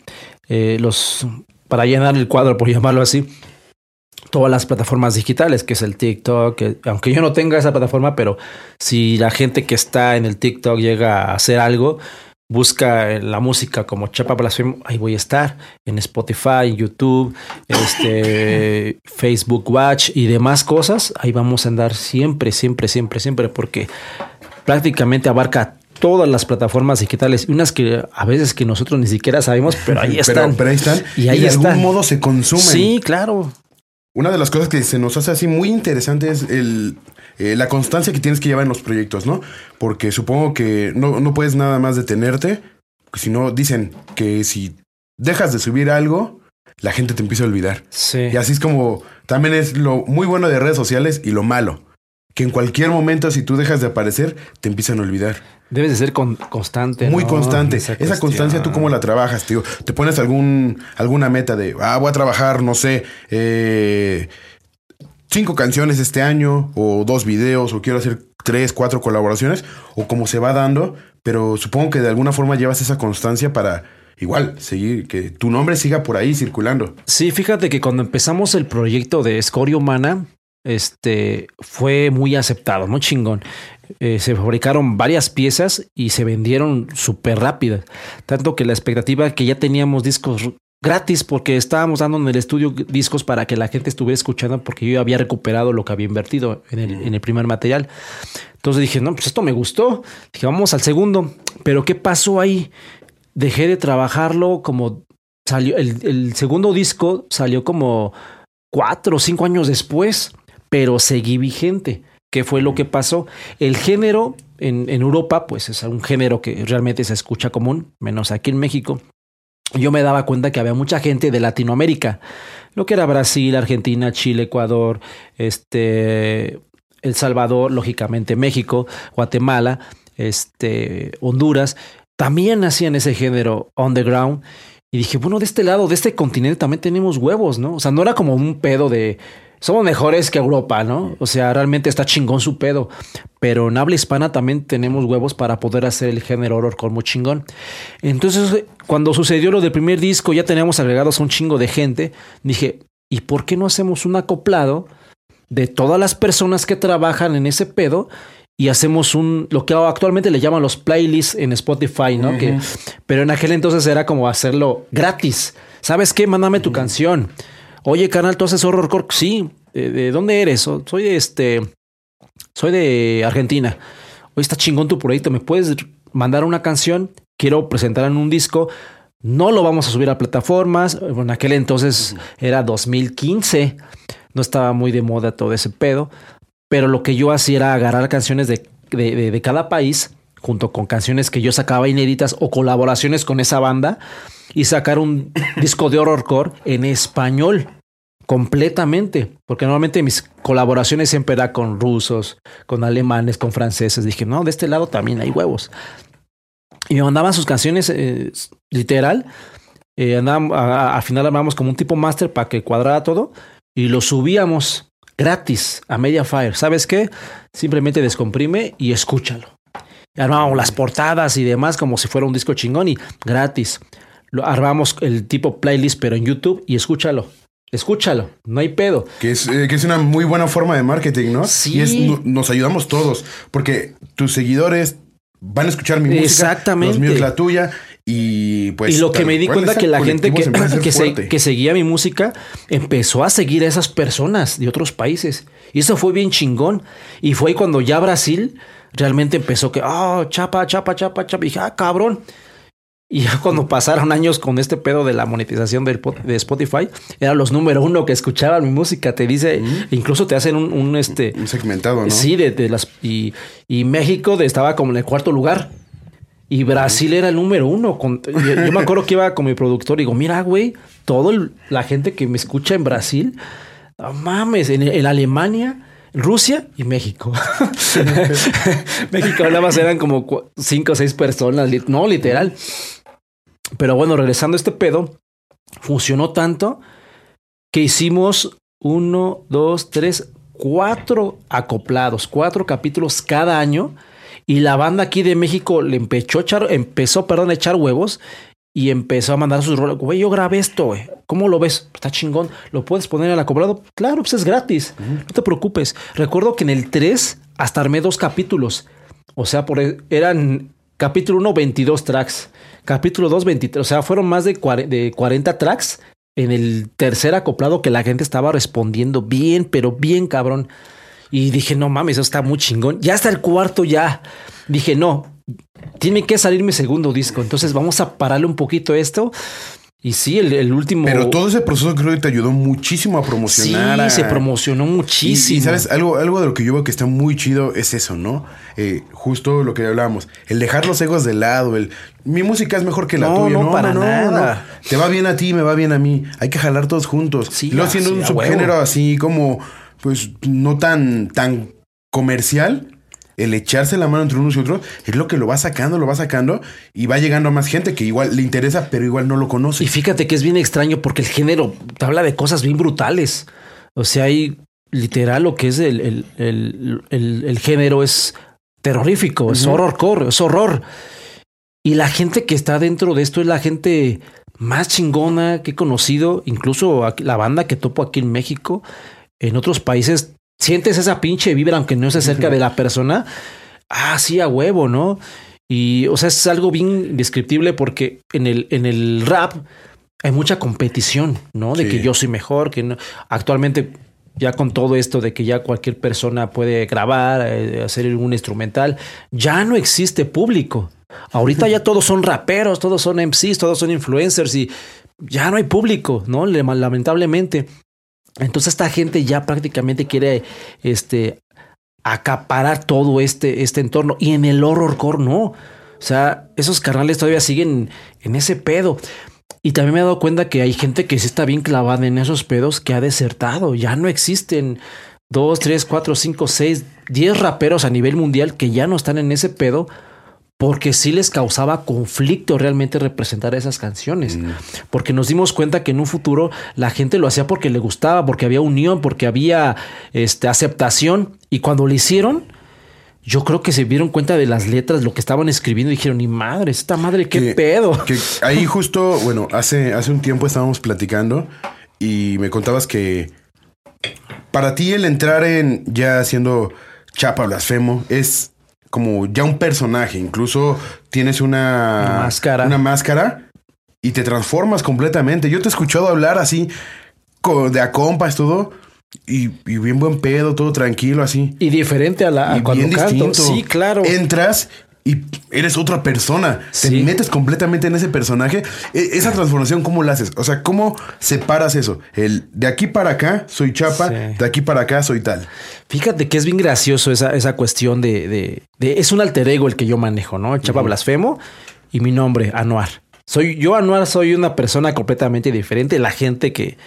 Speaker 2: eh, los para llenar el cuadro, por llamarlo así, todas las plataformas digitales, que es el TikTok, aunque yo no tenga esa plataforma, pero si la gente que está en el TikTok llega a hacer algo, busca la música como Chapa Blasfemo, ahí voy a estar, en Spotify, YouTube, este, Facebook Watch y demás cosas, ahí vamos a andar siempre, siempre, siempre, siempre, porque prácticamente abarca todas las plataformas digitales, unas que a veces que nosotros ni siquiera sabemos, pero ahí están.
Speaker 1: Pero, ahí están. Y ahí de algún modo se consumen.
Speaker 2: Sí, claro.
Speaker 1: Una de las cosas que se nos hace así muy interesante es el, eh, la constancia que tienes que llevar en los proyectos, ¿no? Porque supongo que no, no puedes nada más detenerte, si no dicen que si dejas de subir algo, la gente te empieza a olvidar.
Speaker 2: Sí.
Speaker 1: Y así es como también es lo muy bueno de redes sociales y lo malo. Que en cualquier momento, si tú dejas de aparecer, te empiezan a olvidar.
Speaker 2: Debes de ser con- constante.
Speaker 1: Muy
Speaker 2: ¿no?
Speaker 1: constante.
Speaker 2: Esa
Speaker 1: Esa, constancia, ¿tú cómo la trabajas, tío? Te pones algún, alguna meta de, ah, voy a trabajar, no sé, eh, cinco canciones este año, o dos videos, o quiero hacer tres, cuatro colaboraciones, o como se va dando, pero supongo que de alguna forma llevas esa constancia para igual seguir, que tu nombre siga por ahí circulando.
Speaker 2: Sí, fíjate que cuando empezamos el proyecto de Escoria Humana, este fue muy aceptado, muy chingón. Eh, se fabricaron varias piezas y se vendieron súper rápidas. Tanto que la expectativa que ya teníamos discos gratis porque estábamos dando en el estudio discos para que la gente estuviera escuchando porque yo había recuperado lo que había invertido en el, en el primer material. Entonces dije, no, pues esto me gustó. Dije, vamos al segundo. Pero ¿qué pasó ahí? Dejé de trabajarlo como salió, el, el segundo disco salió como cuatro o cinco años después, pero seguí vigente. ¿Qué fue lo que pasó? El género en, en Europa, pues es un género que realmente se escucha común, menos aquí en México. Yo me daba cuenta que había mucha gente de Latinoamérica, lo que era Brasil, Argentina, Chile, Ecuador, este, El Salvador, lógicamente México, Guatemala, este, Honduras, también hacían ese género underground. Y dije, bueno, de este lado, de este continente también tenemos huevos, ¿no? O sea, no era como un pedo de somos mejores que Europa, ¿no? O sea, realmente está chingón su pedo. Pero en habla hispana también tenemos huevos para poder hacer el género horror muy chingón. Entonces, cuando sucedió lo del primer disco, ya teníamos agregados a un chingo de gente. Dije, ¿y por qué no hacemos un acoplado de todas las personas que trabajan en ese pedo? Y hacemos un, lo que actualmente le llaman los playlists en Spotify, ¿no? que, pero en aquel entonces era como hacerlo gratis. ¿Sabes qué? Mándame tu canción. Oye, canal, ¿tú haces horrorcore? Sí. ¿De, de dónde eres? "Oh, Soy de este. Soy de Argentina. Oye, está chingón tu proyecto. ¿Me puedes mandar una canción? Quiero presentarla en un disco. No lo vamos a subir a plataformas. En aquel entonces era 2015. No estaba muy de moda todo ese pedo. Pero lo que yo hacía era agarrar canciones de, de- de cada país, junto con canciones que yo sacaba inéditas o colaboraciones con esa banda, y sacar un disco de horrorcore en español completamente. Porque normalmente mis colaboraciones siempre era con rusos, con alemanes, con franceses. Dije, no, de este lado también hay huevos. Y me mandaban sus canciones eh, literal. Eh, andábamos- a- a- al final armamos como un tipo máster para que cuadrara todo y lo subíamos gratis a Mediafire. ¿Sabes qué? Simplemente descomprime y escúchalo. Armábamos las portadas y demás como si fuera un disco chingón y gratis. Lo armamos el tipo playlist, pero en YouTube y escúchalo. Escúchalo, no hay pedo.
Speaker 1: Que es, eh, que es una muy buena forma de marketing, ¿no?
Speaker 2: Sí.
Speaker 1: Y es, no- nos ayudamos todos, porque tus seguidores van a escuchar mi música,
Speaker 2: Exactamente.
Speaker 1: los míos la tuya, y pues...
Speaker 2: y lo que me di cuenta que la gente que, que, se-
Speaker 1: fuerte.
Speaker 2: que seguía mi música empezó a seguir a esas personas de otros países. Y eso fue bien chingón. Y fue cuando ya Brasil realmente empezó que, oh, chapa, chapa, chapa, chapa. Y dije, ah, cabrón. Y ya cuando pasaron años con este pedo de la monetización del, de Spotify, eran los número uno que escuchaban mi música. Te dice, incluso te hacen un, un, este,
Speaker 1: Un segmentado, ¿no?
Speaker 2: Sí, de, de las y, y México de- estaba como en el cuarto lugar. Y Brasil era el número uno. Con, yo, yo me acuerdo que iba con mi productor y digo, mira, güey, toda la gente que me escucha en Brasil, no mames, en, en Alemania, Rusia y México. México nada más eran como cinco o seis personas, no, literal. Pero bueno, regresando a este pedo, funcionó tanto que hicimos uno, dos, tres, cuatro acoplados, cuatro capítulos cada año. Y la banda aquí de México le empezó a echar, empezó, perdón, a echar huevos y empezó a mandar sus roles. Güey, yo grabé esto, güey. ¿Cómo lo ves? Está chingón. ¿Lo puedes poner en el acoplado? Claro, pues es gratis. No te preocupes. Recuerdo que en el 3 hasta armé dos capítulos. O sea, por, e, eran capítulo 1, 22 tracks. Capítulo 2, 23. O sea, fueron más de 40, de 40 tracks en el tercer acoplado que la gente estaba respondiendo bien, pero bien cabrón. Y dije, no mames, eso está muy chingón. Ya hasta el cuarto ya. Dije, no, tiene que salir mi segundo disco. Entonces vamos a pararle un poquito esto. Y sí, el, el último.
Speaker 1: Pero todo ese proceso creo que te ayudó muchísimo a promocionar.
Speaker 2: Sí,
Speaker 1: a-
Speaker 2: se promocionó muchísimo.
Speaker 1: y, sabes, algo, algo de lo que yo veo que está muy chido es eso, ¿no? Eh, justo lo que hablábamos, el dejar los egos de lado, el mi música es mejor que la
Speaker 2: No,
Speaker 1: tuya.
Speaker 2: no, para nada.
Speaker 1: Te va bien a ti, me va bien a mí. Hay que jalar todos juntos.
Speaker 2: Sí,
Speaker 1: y luego
Speaker 2: ah, sí,
Speaker 1: un subgénero
Speaker 2: huevo.
Speaker 1: así como, pues, no tan, tan comercial, el echarse la mano entre unos y otros, es lo que lo va sacando, lo va sacando y va llegando a más gente que igual le interesa, pero igual no lo conoce.
Speaker 2: Y fíjate que es bien extraño porque el género te habla de cosas bien brutales. O sea, hay literal lo que es el, el, el, género es terrorífico, es horror, es horror. Y la gente que está dentro de esto es la gente más chingona que he conocido, incluso la banda que topo aquí en México, en otros países sientes esa pinche vibra, aunque no se acerca de la persona. Ah, sí, a huevo, ¿no? Y, o sea, es algo bien indescriptible porque en el, en el rap hay mucha competición, ¿no? De que yo soy mejor, que no. Actualmente, ya con todo esto de que ya cualquier persona puede grabar, eh, hacer un instrumental, ya no existe público. Ahorita ya todos son raperos, todos son MCs, todos son influencers y ya no hay público, ¿no? Lamentablemente. Entonces esta gente ya prácticamente quiere este, acaparar todo este, este entorno. Y en el horrorcore no. O sea, esos carnales todavía siguen en ese pedo. Y también me he dado cuenta que hay gente que se está bien clavada en esos pedos que ha desertado. Ya no existen dos, tres, cuatro, cinco, seis, diez raperos a nivel mundial que ya no están en ese pedo porque sí les causaba conflicto realmente representar esas canciones. Mm. Porque nos dimos cuenta que en un futuro la gente lo hacía porque le gustaba, porque había unión, porque había este, aceptación. Y cuando lo hicieron, yo creo que se dieron cuenta de las letras, lo que estaban escribiendo y dijeron, ni madre, esta madre, qué pedo.
Speaker 1: Que ahí justo, bueno, hace, hace un tiempo estábamos platicando y me contabas que para ti el entrar en ya siendo chapa blasfemo es como ya un personaje. Incluso tienes una,
Speaker 2: máscara.
Speaker 1: Una máscara y te transformas completamente. Yo te he escuchado hablar así de a compas, todo. Y, bien buen pedo, todo tranquilo, así.
Speaker 2: Y diferente a la
Speaker 1: y bien distinto.
Speaker 2: Sí, claro.
Speaker 1: Entras y eres otra persona. Te metes completamente en ese personaje. E, esa transformación, ¿cómo la haces? O sea, ¿cómo separas eso? El de aquí para acá soy chapa, de aquí para acá soy tal.
Speaker 2: Fíjate que es bien gracioso esa, esa cuestión de, de, Es un alter ego el que yo manejo, ¿no? Chapa blasfemo y mi nombre, Anuar. Soy, yo, Anuar, soy una persona completamente diferente. La gente que,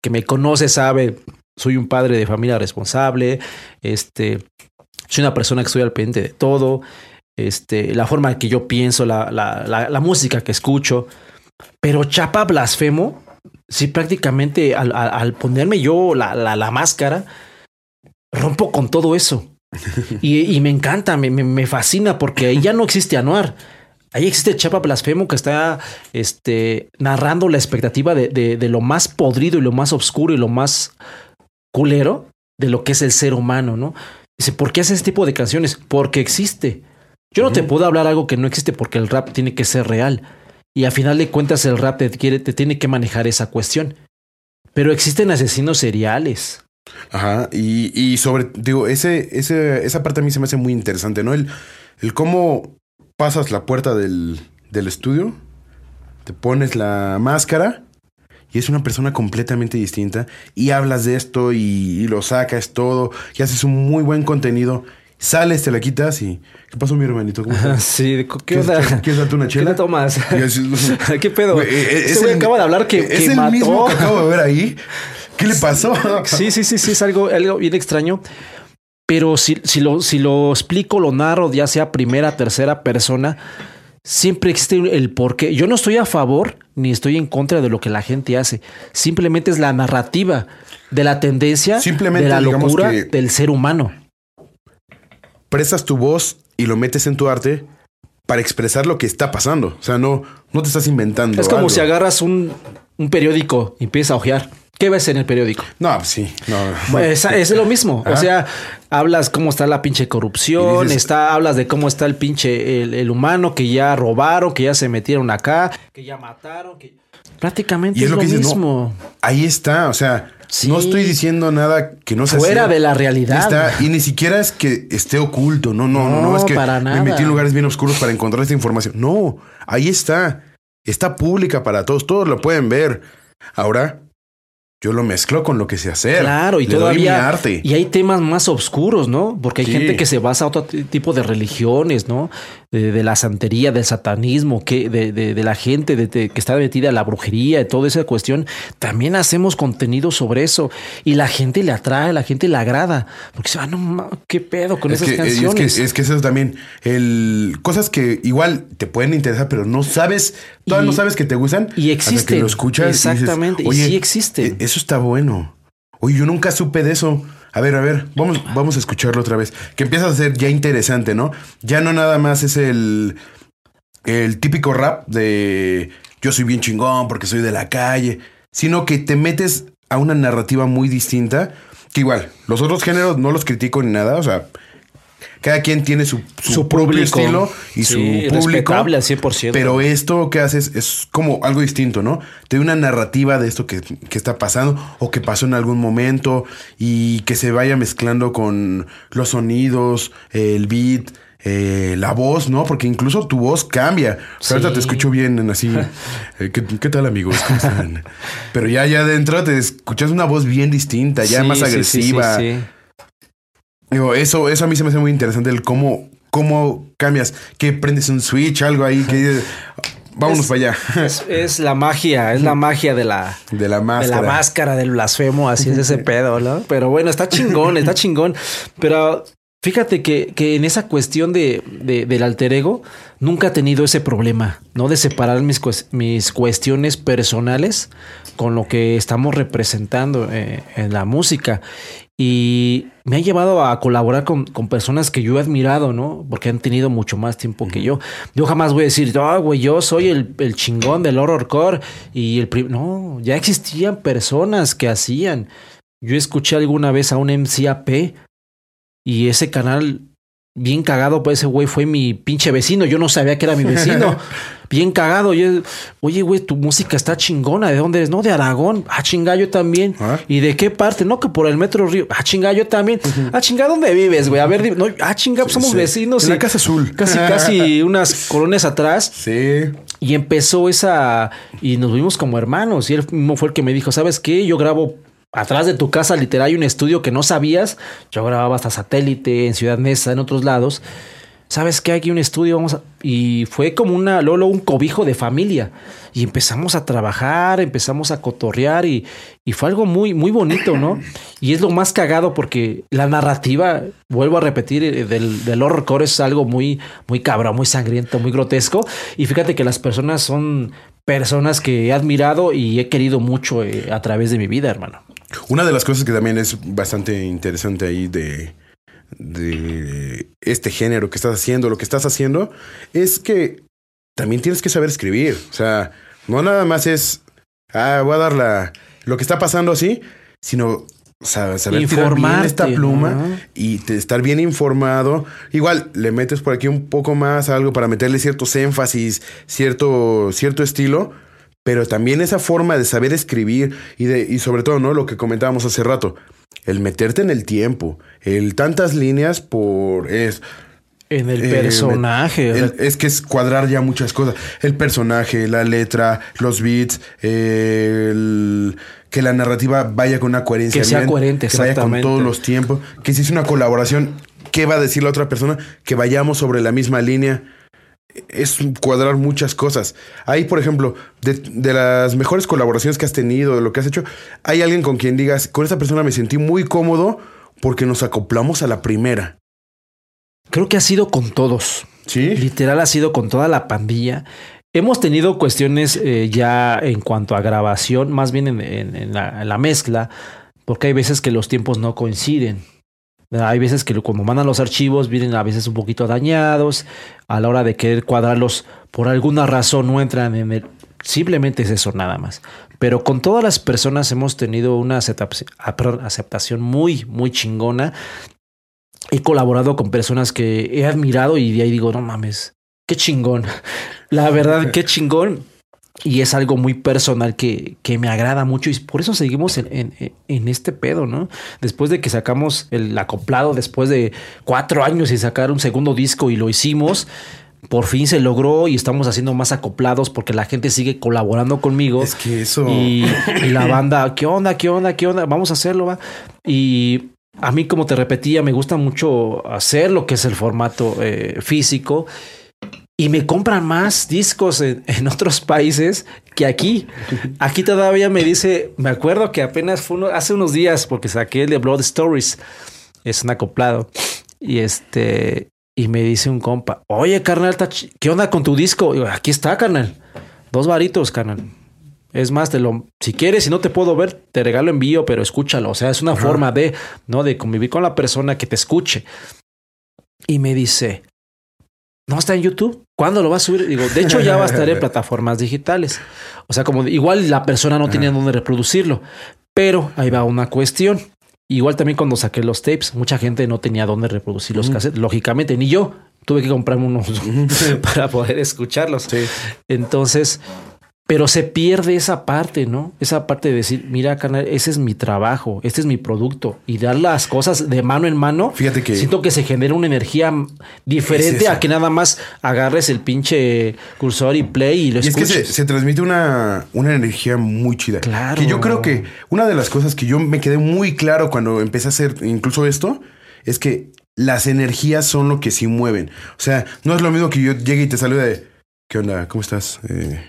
Speaker 2: que me conoce sabe, soy un padre de familia responsable. Este, soy una persona que estoy al pendiente de todo este, la forma en que yo pienso, la, la, la, música que escucho. Pero Chapa Blasfemo, sí, prácticamente al, al, ponerme yo la, la, máscara, rompo con todo eso. Y, y me encanta, me, me, fascina, porque ahí ya no existe Anuar. Ahí existe Chapa Blasfemo que está este, narrando la expectativa de, de, de, lo más podrido y lo más oscuro y lo más culero de lo que es el ser humano, ¿no? Dice, ¿por qué hace este tipo de canciones? Porque existe. Yo no te puedo hablar algo que no existe porque el rap tiene que ser real. Y a final de cuentas el rap te, quiere, te tiene que manejar esa cuestión. Pero existen asesinos seriales.
Speaker 1: Ajá, y, y sobre, digo, ese, ese, esa parte a mí se me hace muy interesante, ¿no? El, el cómo pasas la puerta del, del estudio, te pones la máscara y es una persona completamente distinta y hablas de esto y, y, lo sacas todo y haces un muy buen contenido Sales, te la quitas y. ¿Qué pasó, mi hermanito? ¿Cómo
Speaker 2: estás? Sí, ¿qué onda?
Speaker 1: ¿Quieres darte una chela?
Speaker 2: ¿Qué tomas? ¿Qué pedo? Eh, eh, este güey acaba de hablar que,
Speaker 1: es el mismo que acabo de ver ahí. ¿Qué le pasó?
Speaker 2: Sí, sí, sí, sí, es algo, algo bien extraño. Pero si, si, lo, si lo explico, lo narro, ya sea primera, tercera persona, siempre existe el porqué. Yo no estoy a favor ni estoy en contra de lo que la gente hace. Simplemente es la narrativa de la tendencia, Simplemente, de la locura del ser humano
Speaker 1: prestas tu voz y lo metes en tu arte para expresar lo que está pasando. O sea, no, no te estás inventando.
Speaker 2: Es como si agarras un, un, periódico y empiezas a ojear. ¿Qué ves en el periódico?
Speaker 1: No, sí, no.
Speaker 2: Pues, es, lo mismo. O sea, hablas cómo está la pinche corrupción, está, hablas de cómo está el pinche el, humano que ya robaron, que ya se metieron acá, que ya mataron, que prácticamente es, lo, mismo.
Speaker 1: ahí está, o sea, no estoy diciendo nada que no sea
Speaker 2: fuera de la realidad.
Speaker 1: y ni siquiera es que esté oculto. No, no, no, no, es que
Speaker 2: para nada.
Speaker 1: me metí en lugares bien oscuros para encontrar esta información. No, ahí está. Está pública para todos. Todos lo pueden ver. Ahora, yo lo mezclo con lo que sé hacer.
Speaker 2: Claro, y
Speaker 1: Le doy
Speaker 2: todavía.
Speaker 1: mi arte.
Speaker 2: Y hay temas más oscuros, ¿no? Porque hay
Speaker 1: Sí.
Speaker 2: gente que se basa a otro tipo de religiones, ¿no? De, de la santería, del satanismo, que, de, de- de la gente de- de- que está metida en la brujería y toda esa cuestión. También hacemos contenido sobre eso. Y la gente le atrae, la gente le agrada. Porque se va, no qué pedo con
Speaker 1: Es
Speaker 2: esas
Speaker 1: que, es,
Speaker 2: canciones.
Speaker 1: que, es que eso también, el, cosas que igual te pueden interesar, pero no sabes, todavía
Speaker 2: Y-
Speaker 1: no sabes que te gustan.
Speaker 2: y
Speaker 1: hasta
Speaker 2: existen.
Speaker 1: que lo escuchas. y dices,
Speaker 2: Exactamente, y sí existen.
Speaker 1: e- Eso está bueno. Oye, yo nunca supe de eso. A ver, a ver, vamos, vamos a escucharlo otra vez. Que empieza a ser ya interesante, ¿no? Ya no nada más es el, el típico rap de yo soy bien chingón porque soy de la calle, sino que te metes a una narrativa muy distinta. Que igual, los otros géneros no los critico ni nada, o sea, cada quien tiene su, su,
Speaker 2: Su
Speaker 1: propio estilo y
Speaker 2: Sí,
Speaker 1: su público.
Speaker 2: respetable al 100%.
Speaker 1: Pero esto que haces es como algo distinto, ¿no? Te da una narrativa de esto que, que está pasando o que pasó en algún momento y que se vaya mezclando con los sonidos, el beat, eh, la voz, ¿no? Porque incluso tu voz cambia. Ahorita te escucho bien en así. eh, ¿qué, qué tal, amigos? ¿Cómo están? Pero ya, ya adentro te escuchas una voz bien distinta, ya
Speaker 2: Sí,
Speaker 1: más
Speaker 2: sí, sí, sí,
Speaker 1: agresiva. Digo, eso, eso a mí se me hace muy interesante el cómo, cómo cambias, que prendes un switch, algo ahí, que dices, vámonos
Speaker 2: Es-
Speaker 1: para allá.
Speaker 2: Es, es la magia, es la magia de la,
Speaker 1: De la
Speaker 2: de
Speaker 1: máscara.
Speaker 2: la máscara del blasfemo, así es ese pedo, ¿no? Pero bueno, está chingón, está chingón. Pero fíjate que, que en esa cuestión de, de- del alter ego, nunca he tenido ese problema, ¿no? De separar mis, mis cuestiones personales con lo que estamos representando eh, en la música. Y me ha llevado a colaborar con, con personas que yo he admirado, ¿no? Porque han tenido mucho más tiempo que yo. Yo jamás voy a decir, ah, güey, yo soy el, el chingón del horrorcore. Y el prim-". No, ya existían personas que hacían. Yo escuché alguna vez a un MCAP y ese canal, bien cagado, pues ese güey fue mi pinche vecino. Yo no sabía que era mi vecino. bien cagado. Yo, oye, güey, tu música está chingona. ¿De dónde eres? No, de Aragón. Ah, chinga, yo también.
Speaker 1: Ah.
Speaker 2: ¿Y de qué parte? No, que por el Metro Río. Ah, chinga, yo también. Ah, chinga, ¿dónde vives, güey? A ver, dime. no, ah, chinga, pues somos
Speaker 1: Sí.
Speaker 2: vecinos.
Speaker 1: En la Casa Azul.
Speaker 2: Casi, casi unas colonias atrás.
Speaker 1: Sí.
Speaker 2: Y empezó esa. Y nos vimos como hermanos. Y él mismo fue el que me dijo: ¿Sabes qué? Yo grabo atrás de tu casa, literal, hay un estudio que no sabías. Yo grababa hasta satélite, en Ciudad Mesa, en otros lados. ¿Sabes qué? Aquí un estudio, vamos a... Y fue como una, Lolo, un cobijo de familia. Y empezamos a trabajar, empezamos a cotorrear y, y fue algo muy, muy bonito, ¿no? Y es lo más cagado porque la narrativa, vuelvo a repetir, eh, del, del horrorcore es algo muy, muy cabrón, muy sangriento, muy grotesco. Y fíjate que las personas son personas que he admirado y he querido mucho eh, a través de mi vida, hermano.
Speaker 1: Una de las cosas que también es bastante interesante ahí de, de este género que estás haciendo, lo que estás haciendo, es que también tienes que saber escribir. O sea, no nada más es, ah, voy a dar la, lo que está pasando así, sino sa- saber tirar bien
Speaker 2: Informarte,
Speaker 1: esta pluma
Speaker 2: ¿no?
Speaker 1: y te- estar bien informado. Igual le metes por aquí un poco más algo para meterle ciertos énfasis, cierto, cierto estilo. Pero también esa forma de saber escribir y, de, y sobre todo, ¿no? Lo que comentábamos hace rato, el meterte en el tiempo, el tantas líneas por... Es,
Speaker 2: En el
Speaker 1: Eh,
Speaker 2: personaje.
Speaker 1: el- es que es cuadrar ya muchas cosas. El personaje, la letra, los beats, eh, el- que la narrativa vaya con una coherencia.
Speaker 2: Que sea
Speaker 1: bien,
Speaker 2: coherente,
Speaker 1: Que vaya con todos los tiempos. Que si es una colaboración, ¿qué va a decir la otra persona? Que vayamos sobre la misma línea. Es cuadrar muchas cosas. Hay, por ejemplo, de, de las mejores colaboraciones que has tenido, de lo que has hecho, hay alguien con quien digas, con esta persona me sentí muy cómodo porque nos acoplamos a la primera.
Speaker 2: creo que ha sido con todos.
Speaker 1: ¿Sí?
Speaker 2: Literal ha sido con toda la pandilla. Hemos tenido cuestiones eh, ya en cuanto a grabación, más bien en, en- en la, en la mezcla, porque hay veces que los tiempos no coinciden. Hay veces que cuando mandan los archivos vienen a veces un poquito dañados, a la hora de querer cuadrarlos, por alguna razón no entran en el... Simplemente es eso nada más. Pero con todas las personas hemos tenido una ah, aceptación muy, muy chingona he colaborado con personas que he admirado y de ahí digo, no mames, qué chingón. La verdad, qué chingón. Y es algo muy personal que, que me agrada mucho y por eso seguimos en, en- en este pedo, ¿no? Después de que sacamos el acoplado, después de cuatro años y sacar un segundo disco y lo hicimos, por fin se logró y estamos haciendo más acoplados porque la gente sigue colaborando conmigo.
Speaker 1: Es que eso.
Speaker 2: Y, y la banda, ¿qué onda? ¿Qué onda? ¿Qué onda? Vamos a hacerlo, va. Y a mí, como te repetía, me gusta mucho hacer lo que es el formato eh, físico y me compran más discos en, en otros países que aquí. Aquí todavía me dice, me acuerdo que apenas fue uno- hace unos días porque saqué el de Blood Stories, es un acoplado y este y me dice un compa, oye carnal, ¿qué onda con tu disco? Digo, aquí está, carnal, dos varitos, carnal. Es más, te lo, si quieres, si no te puedo ver, te regalo envío, pero escúchalo. O sea, es una forma de, ¿no? De convivir con la persona que te escuche. Y me dice, ¿no está en YouTube? ¿Cuándo lo vas a subir? Digo, de hecho ya va a estar en plataformas digitales. O sea, como igual la persona no tenía dónde reproducirlo. Pero ahí va una cuestión. Igual también cuando saqué los tapes, mucha gente no tenía dónde reproducir los cassettes. Lógicamente, ni yo. Tuve que comprarme unos para poder escucharlos.
Speaker 1: Sí.
Speaker 2: Entonces, pero se pierde esa parte, ¿no? Esa parte de decir, mira, carnal, ese es mi trabajo, este es mi producto. Y dar las cosas de mano en mano.
Speaker 1: Fíjate que-
Speaker 2: Siento que se genera una energía diferente
Speaker 1: Es
Speaker 2: a que nada más agarres el pinche cursor y play y lo
Speaker 1: Y es que
Speaker 2: escuches.
Speaker 1: se, se transmite una, una energía muy chida.
Speaker 2: Claro.
Speaker 1: Que yo creo que una de las cosas que yo me quedé muy claro cuando empecé a hacer incluso esto es que las energías son lo que sí mueven. O sea, no es lo mismo que yo llegue y te salude de. ¿Qué onda? ¿Cómo estás? Eh,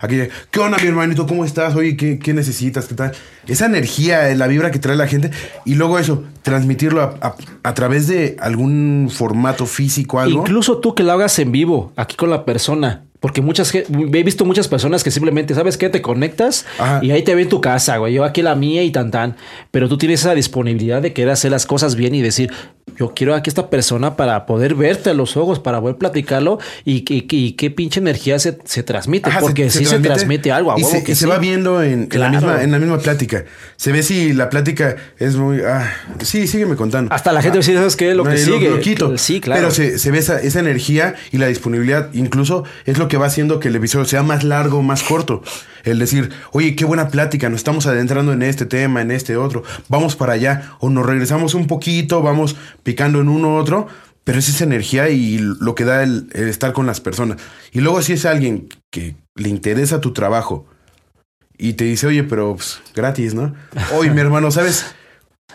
Speaker 1: aquí, ¿qué onda, mi hermanito? ¿Cómo estás? Oye, ¿qué, qué necesitas? ¿Qué tal? Esa energía, la vibra que trae la gente. Y luego eso, transmitirlo a, a- a través de algún formato físico, algo.
Speaker 2: Incluso tú que lo hagas en vivo, aquí con la persona. Porque muchas he visto muchas personas que simplemente, ¿sabes qué? Te conectas
Speaker 1: Ajá.
Speaker 2: y ahí te ve en tu casa, güey. Yo aquí la mía y tan tan. Pero tú tienes esa disponibilidad de querer hacer las cosas bien y decir, yo quiero aquí esta persona para poder verte a los ojos, para poder platicarlo y, que- que- y qué pinche energía se, se transmite.
Speaker 1: Ajá,
Speaker 2: porque sí se transmite algo, a
Speaker 1: y
Speaker 2: huevo
Speaker 1: se,
Speaker 2: que
Speaker 1: y se
Speaker 2: sí.
Speaker 1: va viendo en, en la misma, en la misma plática. Se ve si la plática es muy. Ah, sí, sígueme contando.
Speaker 2: Hasta la gente
Speaker 1: Ah,
Speaker 2: dice, ¿sabes qué? Lo que sigue.
Speaker 1: Lo, quito.
Speaker 2: Sí, claro.
Speaker 1: Pero se, se ve esa, esa energía y la disponibilidad. Incluso es lo que va haciendo que el episodio sea más largo, más corto. El decir, oye, qué buena plática, nos estamos adentrando en este tema, en este otro. Vamos para allá. O nos regresamos un poquito, vamos picando en uno u otro. Pero es esa energía y lo que da el, el estar con las personas. Y luego si es alguien que le interesa tu trabajo y te dice, oye, pero pues, gratis, ¿no? Oye, mi hermano, ¿sabes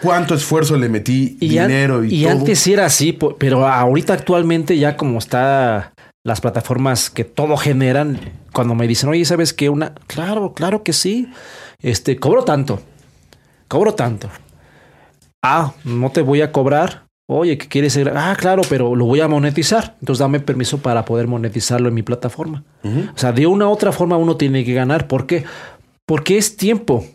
Speaker 1: cuánto esfuerzo le metí
Speaker 2: Y,
Speaker 1: dinero y,
Speaker 2: y
Speaker 1: todo?
Speaker 2: antes era así, pero ahorita actualmente ya como está las plataformas que todo generan, cuando me dicen, oye, ¿sabes qué? Una, claro, claro que sí. Este, cobro tanto, cobro tanto. Ah, no te voy a cobrar. Oye, ¿qué quieres? ser? Ah, claro, pero lo voy a monetizar. Entonces dame permiso para poder monetizarlo en mi plataforma. O sea, de una u otra forma uno tiene que ganar. ¿Por qué? Porque es tiempo,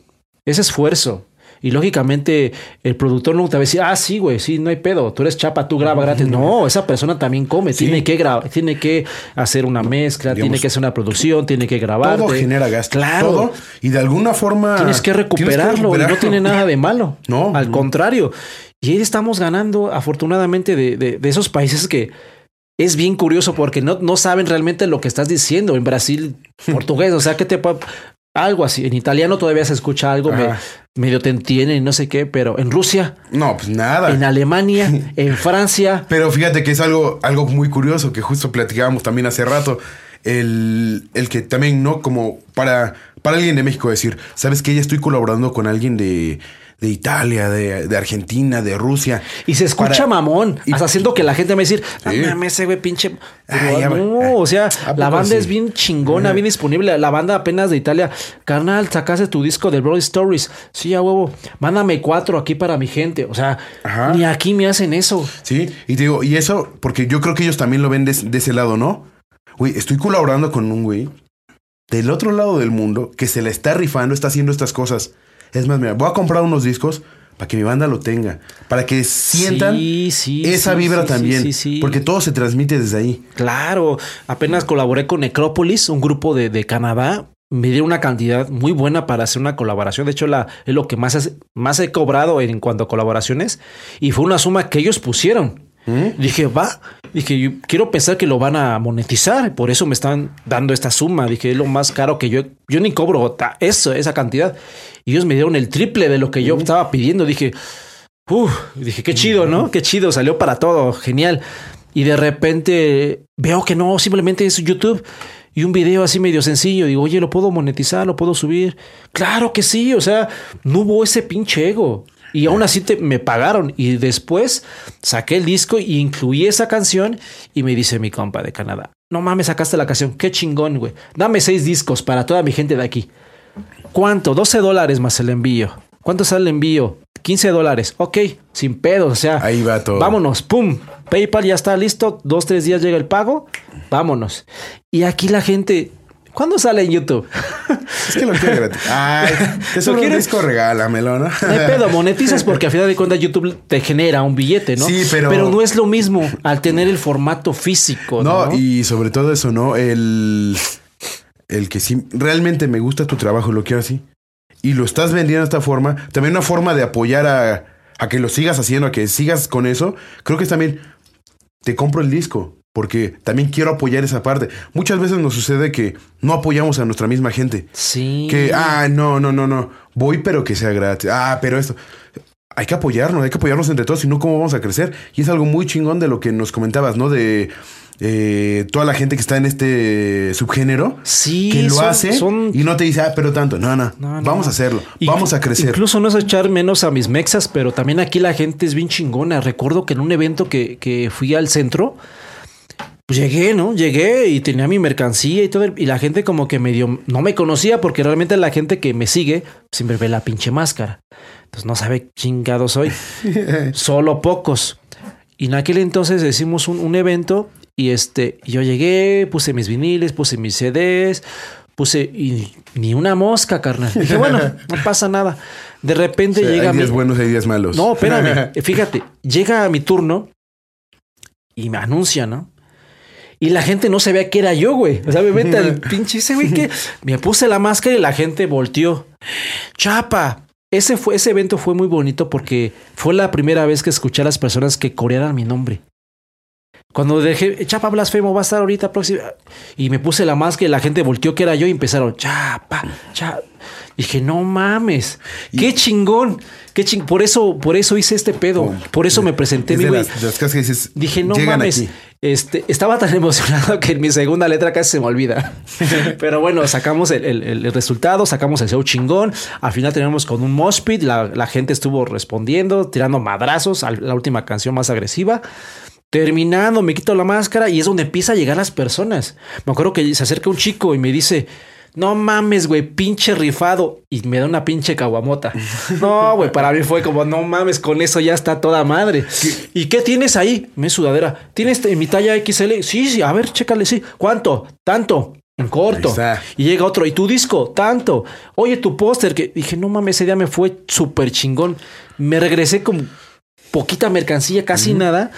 Speaker 2: es esfuerzo. Y lógicamente el productor no te va a decir, ah, sí, güey, sí, no hay pedo, tú eres chapa, tú graba gratis. No, esa persona también come,
Speaker 1: Sí.
Speaker 2: tiene que grabar, tiene que hacer una mezcla,
Speaker 1: Digamos,
Speaker 2: tiene que hacer una producción, tiene que grabar.
Speaker 1: Todo genera gasto.
Speaker 2: Claro.
Speaker 1: Todo. Y de alguna forma.
Speaker 2: Tienes que recuperarlo no
Speaker 1: recuperarlo.
Speaker 2: tiene nada de malo.
Speaker 1: No.
Speaker 2: Al contrario. Y ahí estamos ganando, afortunadamente, de, de- de esos países que es bien curioso porque no, no saben realmente lo que estás diciendo. En Brasil, portugués, o sea, que te Algo así. En italiano todavía se escucha algo, me- medio te entienden y no sé qué, pero en Rusia,
Speaker 1: No, pues nada.
Speaker 2: en Alemania, en Francia,
Speaker 1: Pero fíjate que es algo, algo muy curioso que justo platicábamos también hace rato. El, el que también, ¿no? Como para, para alguien de México decir, ¿sabes que Ya estoy colaborando con alguien de, de Italia, de, de Argentina, de Rusia.
Speaker 2: Y se escucha
Speaker 1: Para-
Speaker 2: mamón,
Speaker 1: y-
Speaker 2: hasta haciendo que la gente me decir, no
Speaker 1: Sí.
Speaker 2: mames, ese güey pinche.
Speaker 1: Ah,
Speaker 2: no,
Speaker 1: ah,
Speaker 2: o sea,
Speaker 1: ¿a
Speaker 2: la banda
Speaker 1: sí?
Speaker 2: es bien chingona, bien disponible. La banda apenas de Italia, carnal, sacaste tu disco de Broad Stories. Sí, a huevo, mándame cuatro aquí para mi gente. O sea,
Speaker 1: Ajá.
Speaker 2: ni aquí me hacen eso.
Speaker 1: Sí, y te digo, y eso, porque yo creo que ellos también lo ven de, de ese lado, ¿no? Güey, estoy colaborando con un güey del otro lado del mundo que se la está rifando, está haciendo estas cosas. Es más, mira, voy a comprar unos discos para que mi banda lo tenga, para que sientan
Speaker 2: Sí, sí,
Speaker 1: esa
Speaker 2: sí,
Speaker 1: vibra también, porque todo se transmite desde ahí.
Speaker 2: Claro, apenas colaboré con Necrópolis, un grupo de, de Canadá. Me dieron una cantidad muy buena para hacer una colaboración. De hecho, la, es lo que más, más he cobrado en cuanto a colaboraciones. Y fue una suma que ellos pusieron.
Speaker 1: ¿Mm?
Speaker 2: Dije, va. Dije, yo quiero pensar que lo van a monetizar. Por eso me están dando esta suma. Dije, es lo más caro que yo. Yo ni cobro eso, esa cantidad. Y ellos me dieron el triple de lo que yo estaba pidiendo. Dije, uff, dije, qué chido, ¿no? Qué chido, salió para todo, genial. Y de repente veo que no, simplemente es YouTube y un video así medio sencillo. Digo, oye, ¿lo puedo monetizar? ¿Lo puedo subir? Claro que sí, o sea, no hubo ese pinche ego. Y aún así te, me pagaron. Y después saqué el disco y incluí esa canción. Y me dice mi compa de Canadá: No mames, sacaste la canción. Qué chingón, güey. Dame seis discos para toda mi gente de aquí. ¿Cuánto? 12 dólares más el envío. ¿Cuánto sale el envío? 15 dólares. Ok, sin pedo. O sea,
Speaker 1: Ahí va todo.
Speaker 2: Vámonos, pum. PayPal ya está listo. Dos, tres días llega el pago. Vámonos. Y aquí la gente. ¿Cuándo sale en YouTube?
Speaker 1: Es que lo quiero gratis. Ay, es
Speaker 2: ¿Lo
Speaker 1: un
Speaker 2: quieres?
Speaker 1: disco, regálamelo, ¿no?
Speaker 2: No hay pedo, monetizas porque a final de cuentas YouTube te genera un billete, ¿no?
Speaker 1: Sí, pero-
Speaker 2: no es lo mismo al tener el formato físico, ¿no?
Speaker 1: No, y sobre todo eso, ¿no? El, el que sí, realmente me gusta tu trabajo, lo quiero así. Y lo estás vendiendo de esta forma. También una forma de apoyar a, a que lo sigas haciendo, a que sigas con eso. Creo que es también, te compro el disco. Porque también quiero apoyar esa parte. Muchas veces nos sucede que no apoyamos a nuestra misma gente.
Speaker 2: Sí.
Speaker 1: Que, ah, no, no, no, no. Voy, pero que sea gratis. Ah, pero esto. Hay que apoyarnos, hay que apoyarnos entre todos, si no, ¿cómo vamos a crecer? Y es algo muy chingón de lo que nos comentabas, ¿no? De eh, toda la gente que está en este subgénero,
Speaker 2: Sí,
Speaker 1: que lo
Speaker 2: son-
Speaker 1: hace
Speaker 2: son-
Speaker 1: y no te dice, ah, pero tanto. No, no,
Speaker 2: No, no.
Speaker 1: vamos a hacerlo, vamos a crecer.
Speaker 2: Incluso no es echar menos a mis mexas, pero también aquí la gente es bien chingona. Recuerdo que en un evento que, que fui al centro, pues llegué, ¿no? Llegué y tenía mi mercancía y todo. Y la gente como que medio no me conocía porque realmente la gente que me sigue siempre ve la pinche máscara. Entonces no sabe chingado soy. Solo pocos. Y en aquel entonces hicimos un, un evento y este, yo llegué, puse mis viniles, puse mis CDs, puse y ni una mosca, carnal. Dije, bueno, no pasa nada. De repente
Speaker 1: O sea,
Speaker 2: llega
Speaker 1: hay
Speaker 2: mi,
Speaker 1: días buenos, hay días malos.
Speaker 2: no, espérame. Fíjate, llega mi turno y me anuncia, ¿no? Y la gente no sabía que era yo, güey. O sea, me mete al pinche ese güey que me puse la máscara y la gente volteó. Chapa. Ese fue, ese evento fue muy bonito porque fue la primera vez que escuché a las personas que corearan mi nombre. Cuando dejé, Chapa Blasfemo va a estar ahorita próxima. Y me puse la máscara y la gente volteó que era yo y empezaron, Chapa, Chapa. Dije, no mames, qué chingón, qué ching Por eso, por eso hice este pedo. Por eso me presenté,
Speaker 1: Es
Speaker 2: mi
Speaker 1: de
Speaker 2: güey.
Speaker 1: las, de las cosas que dices,
Speaker 2: Dije, no mames.
Speaker 1: aquí.
Speaker 2: Este, estaba tan emocionado que en mi segunda letra casi se me olvida. Pero bueno, sacamos el, el- el resultado, sacamos el show chingón. Al final terminamos con un mosh pit. La, la gente estuvo respondiendo, tirando madrazos a la última canción más agresiva. Terminando, me quito la máscara y es donde empieza a llegar las personas. Me acuerdo que se acerca un chico y me dice. No mames, güey, pinche rifado. Y me da una pinche caguamota. No, güey, para mí fue como, no mames, con eso ya está toda madre. ¿Y qué tienes ahí? Me sudadera. ¿Tienes en mi talla XL? Sí, sí, a ver, chécale, sí. ¿Cuánto? Tanto. En corto. Y llega otro, ¿y tu disco? Tanto. Oye, tu póster, que dije, no mames, ese día me fue súper chingón. Me regresé con poquita mercancía, casi nada.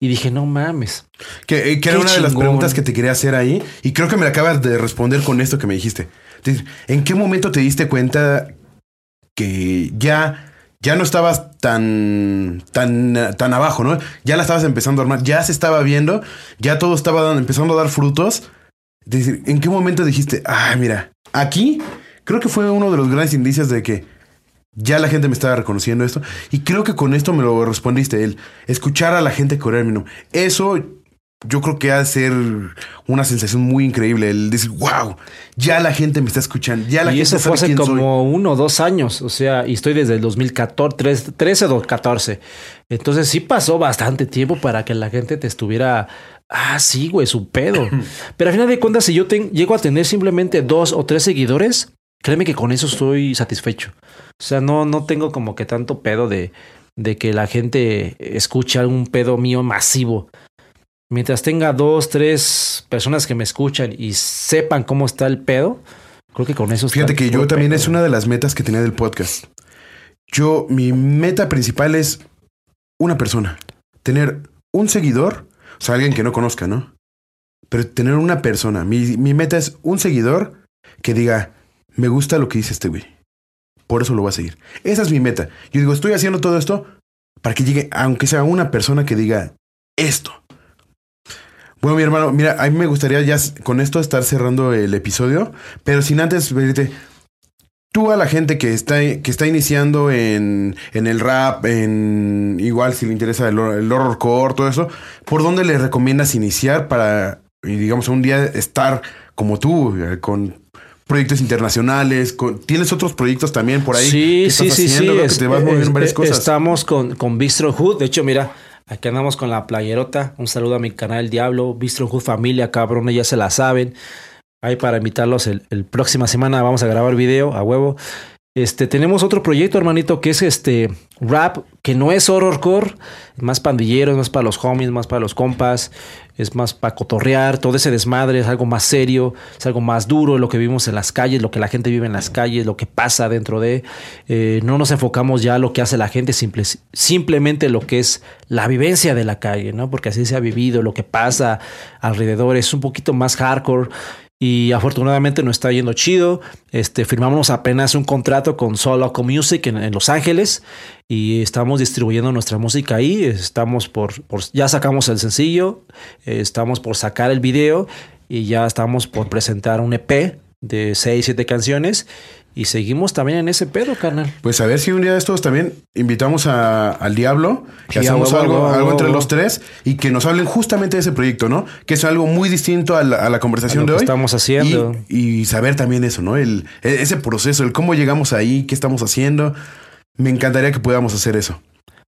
Speaker 2: Y dije, no mames.
Speaker 1: Que, eh, que era una de las preguntas que te quería hacer ahí. Y creo que me la acabas de responder con esto que me dijiste. ¿En qué momento te diste cuenta que ya, ya no estabas tan, tan, tan abajo, ¿no? Ya la estabas empezando a armar, ya se estaba viendo, ya todo estaba dando- empezando a dar frutos. ¿en qué momento dijiste, ah, mira, aquí creo que fue uno de los grandes indicios de que ya la gente me estaba reconociendo esto. Y creo que con esto me lo respondiste, el escuchar a la gente corear mi nombre. Eso yo creo que ha de ser una sensación muy increíble, el decir, wow, ya la gente me está escuchando, ya la
Speaker 2: y
Speaker 1: gente
Speaker 2: eso fue hace
Speaker 1: quién soy".
Speaker 2: como uno o dos años. O sea, y estoy desde el 2014, 13, 13 o 14. Entonces sí pasó bastante tiempo para que la gente te estuviera. Ah, sí, güey, su pedo. Pero al final de cuentas, si yo llego a tener simplemente dos o tres seguidores, créeme que con eso estoy satisfecho. O sea, no, no tengo como que tanto pedo de, de que la gente escuche algún pedo mío masivo. Mientras tenga dos, tres personas que me escuchan y sepan cómo está el pedo, creo que con eso está
Speaker 1: Fíjate que yo también es una de las metas que tenía del podcast. Yo, mi meta principal es una persona. Tener un seguidor, o sea, alguien que no conozca, ¿no? Pero tener una persona. Mi, mi meta es un seguidor que diga, me gusta lo que dice este güey. Por eso lo voy a seguir. Esa es mi meta. Yo digo, estoy haciendo todo esto para que llegue, aunque sea una persona que diga esto. Bueno, mi hermano, mira, a mí me gustaría ya con esto estar cerrando el episodio, pero sin antes pedirte, tú a la gente que está, que está iniciando en, en el rap, en igual si le interesa el, el horrorcore, todo eso, ¿por dónde le recomiendas iniciar para, digamos, un día estar como tú, eh, con proyectos internacionales, con, tienes otros proyectos también por ahí.
Speaker 2: Sí, sí, sí, sí.
Speaker 1: Creo que te vas moviendo
Speaker 2: Es-
Speaker 1: varias
Speaker 2: es-
Speaker 1: cosas.
Speaker 2: Estamos con, con Bistro Hood. De hecho, mira, aquí andamos con la playerota. Un saludo a mi canal El Diablo, Bistro Hood Familia, cabrón, ya se la saben. Ahí para invitarlos el, el próxima semana vamos a grabar video a huevo. Este, tenemos otro proyecto, hermanito, que es este rap, que no es horrorcore, más pandillero, es más para los homies, más para los compas, es más para cotorrear, todo ese desmadre, es algo más serio, es algo más duro, lo que vivimos en las calles, lo que la gente vive en las calles, lo que pasa dentro de. eh, no nos enfocamos ya a lo que hace la gente, simple- simplemente lo que es la vivencia de la calle, ¿no? Porque así se ha vivido, lo que pasa alrededor es un poquito más hardcore. Y afortunadamente nos está yendo chido. Este, firmamos apenas un contrato con Soloco Music en, en Los Ángeles y estamos distribuyendo nuestra música ahí. Estamos por, por- ya sacamos el sencillo, eh, estamos por sacar el video y ya estamos por presentar un EP de 6, 7 canciones y seguimos también en ese pedo, carnal.
Speaker 1: Pues a ver si un día de estos también invitamos a- al Diablo, que
Speaker 2: Sí,
Speaker 1: hacemos algo, algo entre los tres y que nos hablen justamente de ese proyecto, ¿no? Que es algo muy distinto a la, a la conversación
Speaker 2: A lo
Speaker 1: de
Speaker 2: que
Speaker 1: hoy.
Speaker 2: estamos haciendo.
Speaker 1: Y, y saber también eso, ¿no? El, e- ese proceso, el cómo llegamos ahí, qué estamos haciendo. Me encantaría que podamos hacer eso.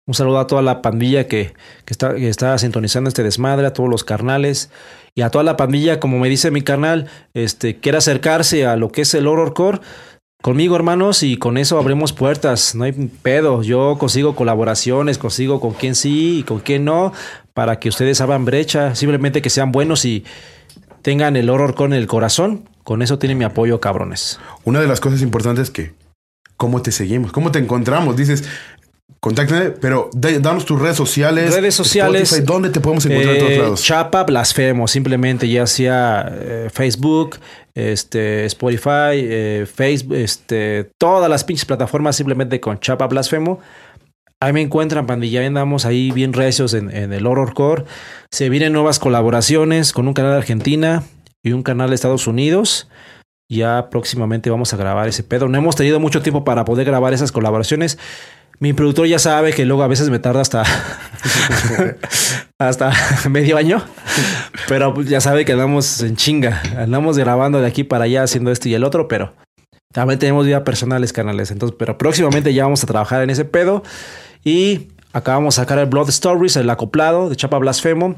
Speaker 2: Un saludo a toda la pandilla que, que está, que está sintonizando este desmadre, a todos los carnales y a toda la pandilla, como me dice mi carnal, este, quiere acercarse a lo que es el horrorcore. Conmigo, hermanos, y con eso abrimos puertas, no hay pedo. Yo consigo colaboraciones, consigo con quién sí y con quién no, para que ustedes abran brecha, simplemente que sean buenos y tengan el horrorcore en el corazón. Con eso tienen mi apoyo, cabrones.
Speaker 1: Una de las cosas importantes es que, ¿cómo te seguimos? ¿Cómo te encontramos? Dices, contáctame, pero da- danos tus redes sociales.
Speaker 2: Redes sociales.
Speaker 1: Spotify, ¿Dónde te podemos encontrar en todos
Speaker 2: Eh,
Speaker 1: lados?
Speaker 2: Chapa Blasfemo, simplemente ya sea eh, Facebook, este, Spotify, eh, Facebook, este, todas las pinches plataformas simplemente con Chapa Blasfemo. Ahí me encuentran, pandilla. Ahí andamos ahí bien recios en, en el horrorcore. Se vienen nuevas colaboraciones con un canal de Argentina y un canal de Estados Unidos. Ya próximamente vamos a grabar ese pedo. No hemos tenido mucho tiempo para poder grabar esas colaboraciones. Mi productor ya sabe que luego a veces me tarda hasta hasta medio año, pero pues ya sabe que andamos en chinga, andamos grabando de aquí para allá haciendo esto y el otro, pero también tenemos vida personales canales, entonces, pero próximamente ya vamos a trabajar en ese pedo y acabamos de sacar el Blood Stories, el acoplado de Chapa Blasfemo.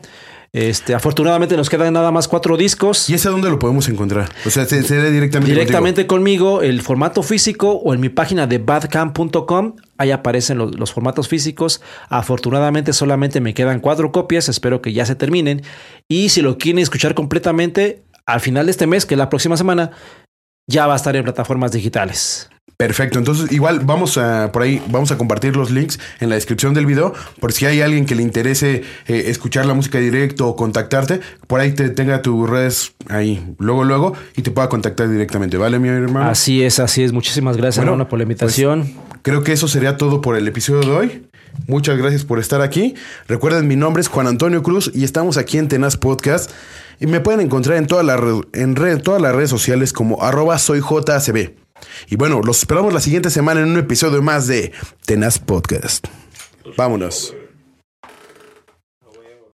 Speaker 2: Este, afortunadamente nos quedan nada más cuatro discos.
Speaker 1: ¿Y ese dónde lo podemos encontrar? O sea, se, se dé directamente
Speaker 2: Directamente conmigo, el formato físico o en mi página de badcamp.com. Ahí aparecen los, los formatos físicos. Afortunadamente solamente me quedan cuatro copias. Espero que ya se terminen. Y si lo quieren escuchar completamente, al final de este mes, que es la próxima semana, ya va a estar en plataformas digitales.
Speaker 1: Perfecto, entonces igual vamos a por ahí vamos a compartir los links en la descripción del video por si hay alguien que le interese eh, escuchar la música directo o contactarte, por ahí te tenga tus redes ahí luego luego y te pueda contactar directamente, ¿vale, mi hermano?
Speaker 2: Así es, así es. Muchísimas gracias,
Speaker 1: Bueno,
Speaker 2: hermano, por la invitación.
Speaker 1: Creo que eso sería todo por el episodio de hoy. Muchas gracias por estar aquí. Recuerden, mi nombre es Juan Antonio Cruz y estamos aquí en Tenaz Podcast. Y me pueden encontrar en, todas las re- en red- todas las redes sociales como arroba soy JCB. Y bueno, los esperamos la siguiente semana en un episodio más de Tenaz Podcast. Vámonos.